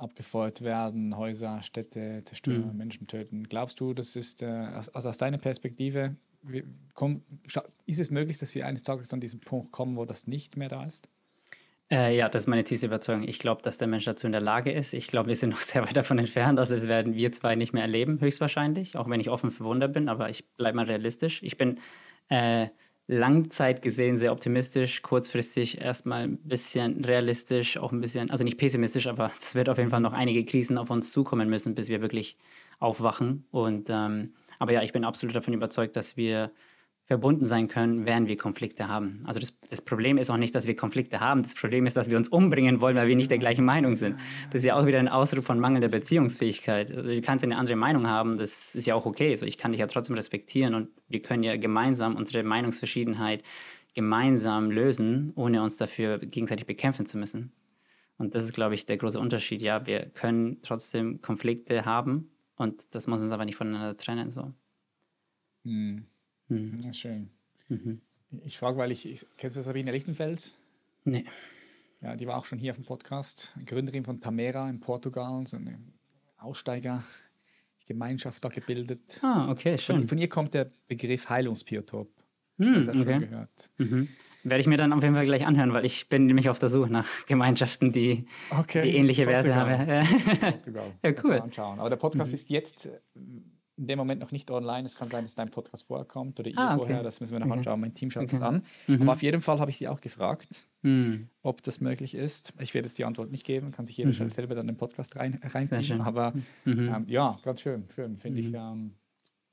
abgefeuert werden, Häuser, Städte zerstören, mhm. Menschen töten. Glaubst du, das ist, äh, also aus deiner Perspektive, wie, komm, ist es möglich, dass wir eines Tages an diesen Punkt kommen, wo das nicht mehr da ist? Äh, ja, das ist meine tiefste Überzeugung. Ich glaube, dass der Mensch dazu in der Lage ist. Ich glaube, wir sind noch sehr weit davon entfernt. Also das werden wir zwei nicht mehr erleben, höchstwahrscheinlich. Auch wenn ich offen für Wunder bin, aber ich bleibe mal realistisch. Ich bin äh, Langzeit gesehen sehr optimistisch, kurzfristig erstmal ein bisschen realistisch, auch ein bisschen, also nicht pessimistisch, aber es wird auf jeden Fall noch einige Krisen auf uns zukommen müssen, bis wir wirklich aufwachen. Und ähm, aber ja, ich bin absolut davon überzeugt, dass wir verbunden sein können, während wir Konflikte haben. Also das, das, Problem ist auch nicht, dass wir Konflikte haben. Das Problem ist, dass wir uns umbringen wollen, weil wir nicht der gleichen Meinung sind. Das ist ja auch wieder ein Ausdruck von mangelnder Beziehungsfähigkeit. Also du kannst eine andere Meinung haben, das ist ja auch okay. So, ich kann dich ja trotzdem respektieren und wir können ja gemeinsam unsere Meinungsverschiedenheit gemeinsam lösen, ohne uns dafür gegenseitig bekämpfen zu müssen. Und das ist, glaube ich, der große Unterschied. Ja, wir können trotzdem Konflikte haben und das muss uns aber nicht voneinander trennen. So. Hm. Mhm. Ja, schön. Mhm. Ich frage, weil ich, ich kennst du Sabine Lichtenfels? Nee. Ja, die war auch schon hier auf dem Podcast, Gründerin von Tamera in Portugal, so eine Aussteigergemeinschaft da gebildet. Ah, okay, schön. Von, von ihr kommt der Begriff Heilungsbiotop. Hm, das okay. schon gehört. Mhm. Werde ich mir dann auf jeden Fall gleich anhören, weil ich bin nämlich auf der Suche nach Gemeinschaften, die, okay. die ähnliche Portugal. Werte haben. Ja, cool. Anschauen. Aber der Podcast mhm. ist jetzt in dem Moment noch nicht online. Es kann sein, dass dein Podcast vorkommt oder ihr ah, okay. vorher. Das müssen wir noch anschauen. Mein Team schaut okay. das an. Mhm. Aber auf jeden Fall habe ich sie auch gefragt, mhm. ob das möglich ist. Ich werde jetzt die Antwort nicht geben. Kann sich jeder mhm. selber dann den Podcast rein, reinziehen. Aber mhm. ähm, ja, ganz schön. Schön, finde ich. Mhm. Ähm,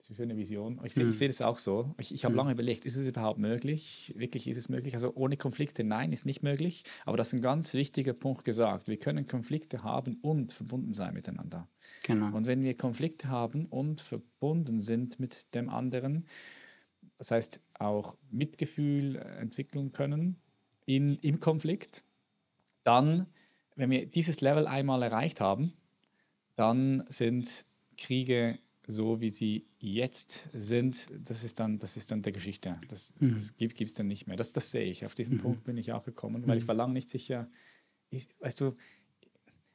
eine schöne Vision. Ich sehe mhm. seh das auch so. Ich, ich habe mhm. lange überlegt, ist es überhaupt möglich? Wirklich ist es möglich? Also ohne Konflikte, nein, ist nicht möglich. Aber das ist ein ganz wichtiger Punkt gesagt. Wir können Konflikte haben und verbunden sein miteinander. Genau. Und wenn wir Konflikte haben und verbunden sind mit dem anderen, das heißt auch Mitgefühl entwickeln können in, im Konflikt, dann, wenn wir dieses Level einmal erreicht haben, dann sind Kriege so wie sie jetzt sind, das ist dann, das ist dann der Geschichte. Das, mhm. das gibt es dann nicht mehr. Das, das sehe ich. Auf diesen mhm. Punkt bin ich auch gekommen, weil mhm. ich war lange nicht sicher, ist, weißt du,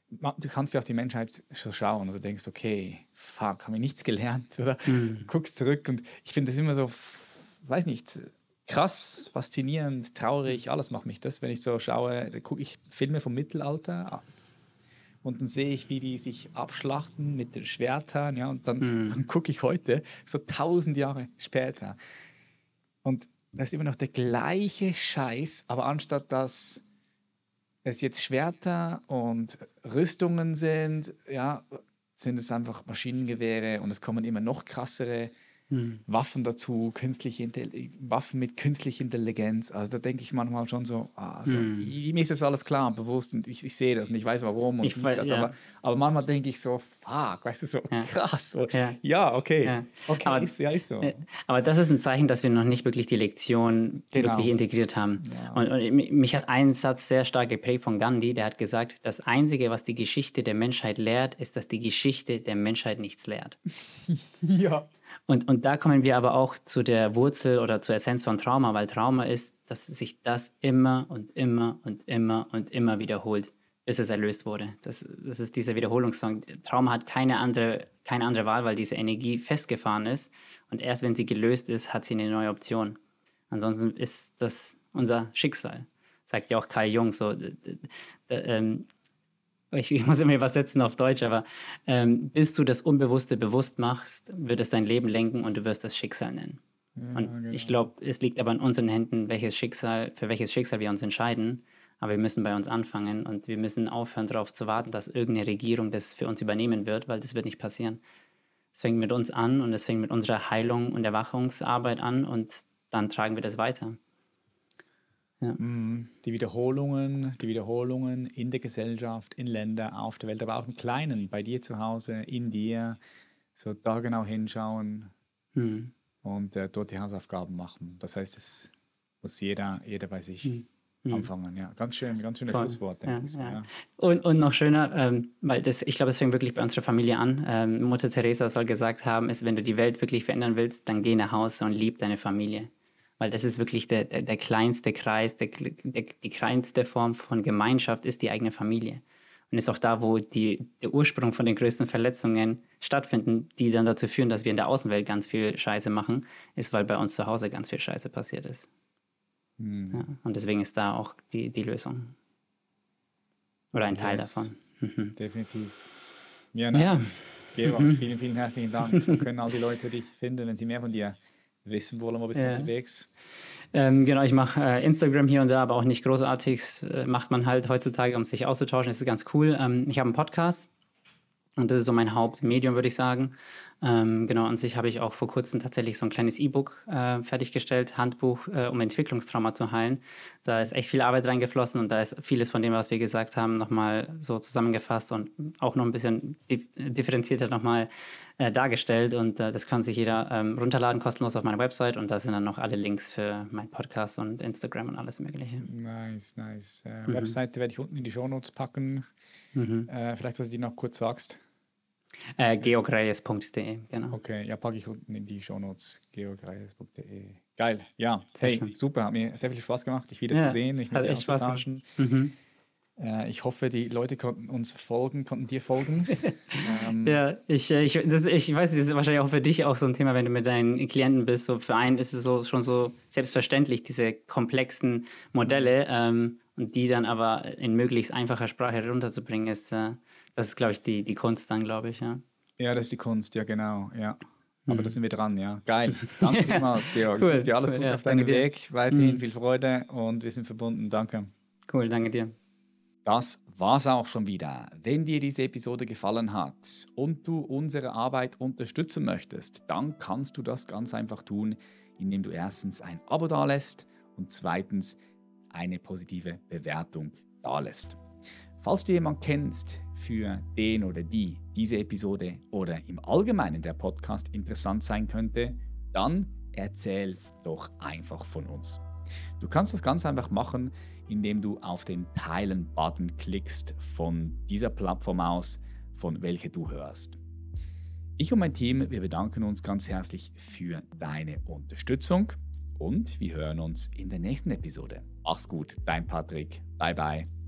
du kannst ja auf die Menschheit so schauen und du denkst, okay, fuck, habe ich nichts gelernt oder mhm. guckst zurück und ich finde das immer so, weiß nicht, krass, faszinierend, traurig, alles macht mich das, wenn ich so schaue, da gucke ich Filme vom Mittelalter, und dann sehe ich, wie die sich abschlachten mit den Schwertern, ja, und dann, mhm. dann gucke ich heute, so tausend Jahre später. Und da ist immer noch der gleiche Scheiß, aber anstatt dass es jetzt Schwerter und Rüstungen sind, ja, sind es einfach Maschinengewehre und es kommen immer noch krassere hm. Waffen dazu, künstliche Waffen mit künstlicher Intelligenz. Also da denke ich manchmal schon so, also, hm. mir ist das alles klar und bewusst und ich, ich sehe das und ich weiß warum und ich weiß, das, ja. aber, aber manchmal denke ich so, fuck, weißt du, so ja. krass. So, ja. ja. okay, okay, aber, ist, ja, ist so. Äh, aber das ist ein Zeichen, dass wir noch nicht wirklich die Lektion genau. wirklich integriert haben. Und, und mich hat ein Satz sehr stark geprägt von Gandhi, der hat gesagt, das Einzige, was die Geschichte der Menschheit lehrt, ist, dass die Geschichte der Menschheit nichts lehrt. ja. Und, und da kommen wir aber auch zu der Wurzel oder zur Essenz von Trauma, weil Trauma ist, dass sich das immer und immer und immer und immer wiederholt, bis es erlöst wurde. Das, das ist dieser Wiederholungssong. Trauma hat keine andere, keine andere Wahl, weil diese Energie festgefahren ist. Und erst wenn sie gelöst ist, hat sie eine neue Option. Ansonsten ist das unser Schicksal. Sagt ja auch Karl Jung so. Ich, ich muss immer übersetzen auf Deutsch, aber ähm, bis du das Unbewusste bewusst machst, wird es dein Leben lenken und du wirst das Schicksal nennen. Ja, und genau. ich glaube, es liegt aber in unseren Händen, welches Schicksal, für welches Schicksal wir uns entscheiden. Aber wir müssen bei uns anfangen und wir müssen aufhören, darauf zu warten, dass irgendeine Regierung das für uns übernehmen wird, weil das wird nicht passieren. Es fängt mit uns an und es fängt mit unserer Heilung und Erwachungsarbeit an und dann tragen wir das weiter. Ja. Mm, die Wiederholungen, die Wiederholungen in der Gesellschaft, in Ländern, auf der Welt, aber auch im Kleinen, bei dir zu Hause, in dir, so da genau hinschauen mhm. und äh, dort die Hausaufgaben machen. Das heißt, es muss jeder, jeder bei sich mhm. anfangen. Ja, ganz schön, ganz schönes Schlusswort. Ja, ja. ja. Und, und noch schöner, ähm, weil das, ich glaube, das fängt wirklich bei unserer Familie an. Ähm, Mutter Teresa soll gesagt haben, ist, wenn du die Welt wirklich verändern willst, dann geh nach Hause und lieb deine Familie. Weil das ist wirklich der, der, der kleinste Kreis, der, der, die kleinste Form von Gemeinschaft ist die eigene Familie. Und ist auch da, wo die, der Ursprung von den größten Verletzungen stattfinden, die dann dazu führen, dass wir in der Außenwelt ganz viel Scheiße machen, ist, weil bei uns zu Hause ganz viel Scheiße passiert ist. Mhm. Ja, und deswegen ist da auch die, die Lösung. Oder ein Teil yes. davon. Mhm. Definitiv. Ja, nice. ja. Georg, mhm. vielen, vielen herzlichen Dank. können all die Leute dich finden, wenn sie mehr von dir wissen wollen, wo bist du ja. unterwegs? Ähm, genau, ich mache äh, Instagram hier und da, aber auch nicht großartig. Äh, macht man halt heutzutage, um sich auszutauschen. Das ist ganz cool. Ähm, ich habe einen Podcast und das ist so mein Hauptmedium, würde ich sagen. Ähm, genau, an sich habe ich auch vor kurzem tatsächlich so ein kleines E-Book äh, fertiggestellt, Handbuch, äh, um Entwicklungstrauma zu heilen. Da ist echt viel Arbeit reingeflossen und da ist vieles von dem, was wir gesagt haben, nochmal so zusammengefasst und auch noch ein bisschen dif differenzierter nochmal äh, dargestellt. Und äh, das kann sich jeder ähm, runterladen, kostenlos auf meiner Website. Und da sind dann noch alle Links für mein Podcast und Instagram und alles Mögliche. Nice, nice. Äh, mhm. Webseite werde ich unten in die Show Notes packen. Mhm. Äh, vielleicht, dass du die noch kurz sagst. Äh, geogreyes.de, genau. Okay, ja, packe ich unten in die Shownotes, geogreyes.de. Geil, ja, hey, super, hat mir sehr viel Spaß gemacht, dich wieder ja, zu sehen, mich mit dir auszutauschen. Mhm. Äh, ich hoffe, die Leute konnten uns folgen, konnten dir folgen. ähm, ja, ich, äh, ich, das, ich weiß, das ist wahrscheinlich auch für dich auch so ein Thema, wenn du mit deinen Klienten bist. So für einen ist es so, schon so selbstverständlich, diese komplexen Modelle. Ähm, und die dann aber in möglichst einfacher Sprache herunterzubringen, ist, äh, das ist, glaube ich, die, die Kunst dann, glaube ich, ja. Ja, das ist die Kunst, ja, genau, ja. Aber mhm. da sind wir dran, ja. Geil. Danke vielmals, Georg. Cool. Ich wünsche dir alles Gute ja, auf deinem Weg. Weiterhin mhm. viel Freude und wir sind verbunden. Danke. Cool, danke dir. Das war's auch schon wieder. Wenn dir diese Episode gefallen hat und du unsere Arbeit unterstützen möchtest, dann kannst du das ganz einfach tun, indem du erstens ein Abo dalässt und zweitens eine positive Bewertung dalässt. Falls du jemanden kennst, für den oder die diese Episode oder im Allgemeinen der Podcast interessant sein könnte, dann erzähl doch einfach von uns. Du kannst das ganz einfach machen, indem du auf den Teilen-Button klickst von dieser Plattform aus, von welcher du hörst. Ich und mein Team, wir bedanken uns ganz herzlich für deine Unterstützung und wir hören uns in der nächsten Episode. Mach's gut, dein Patrick. Bye bye.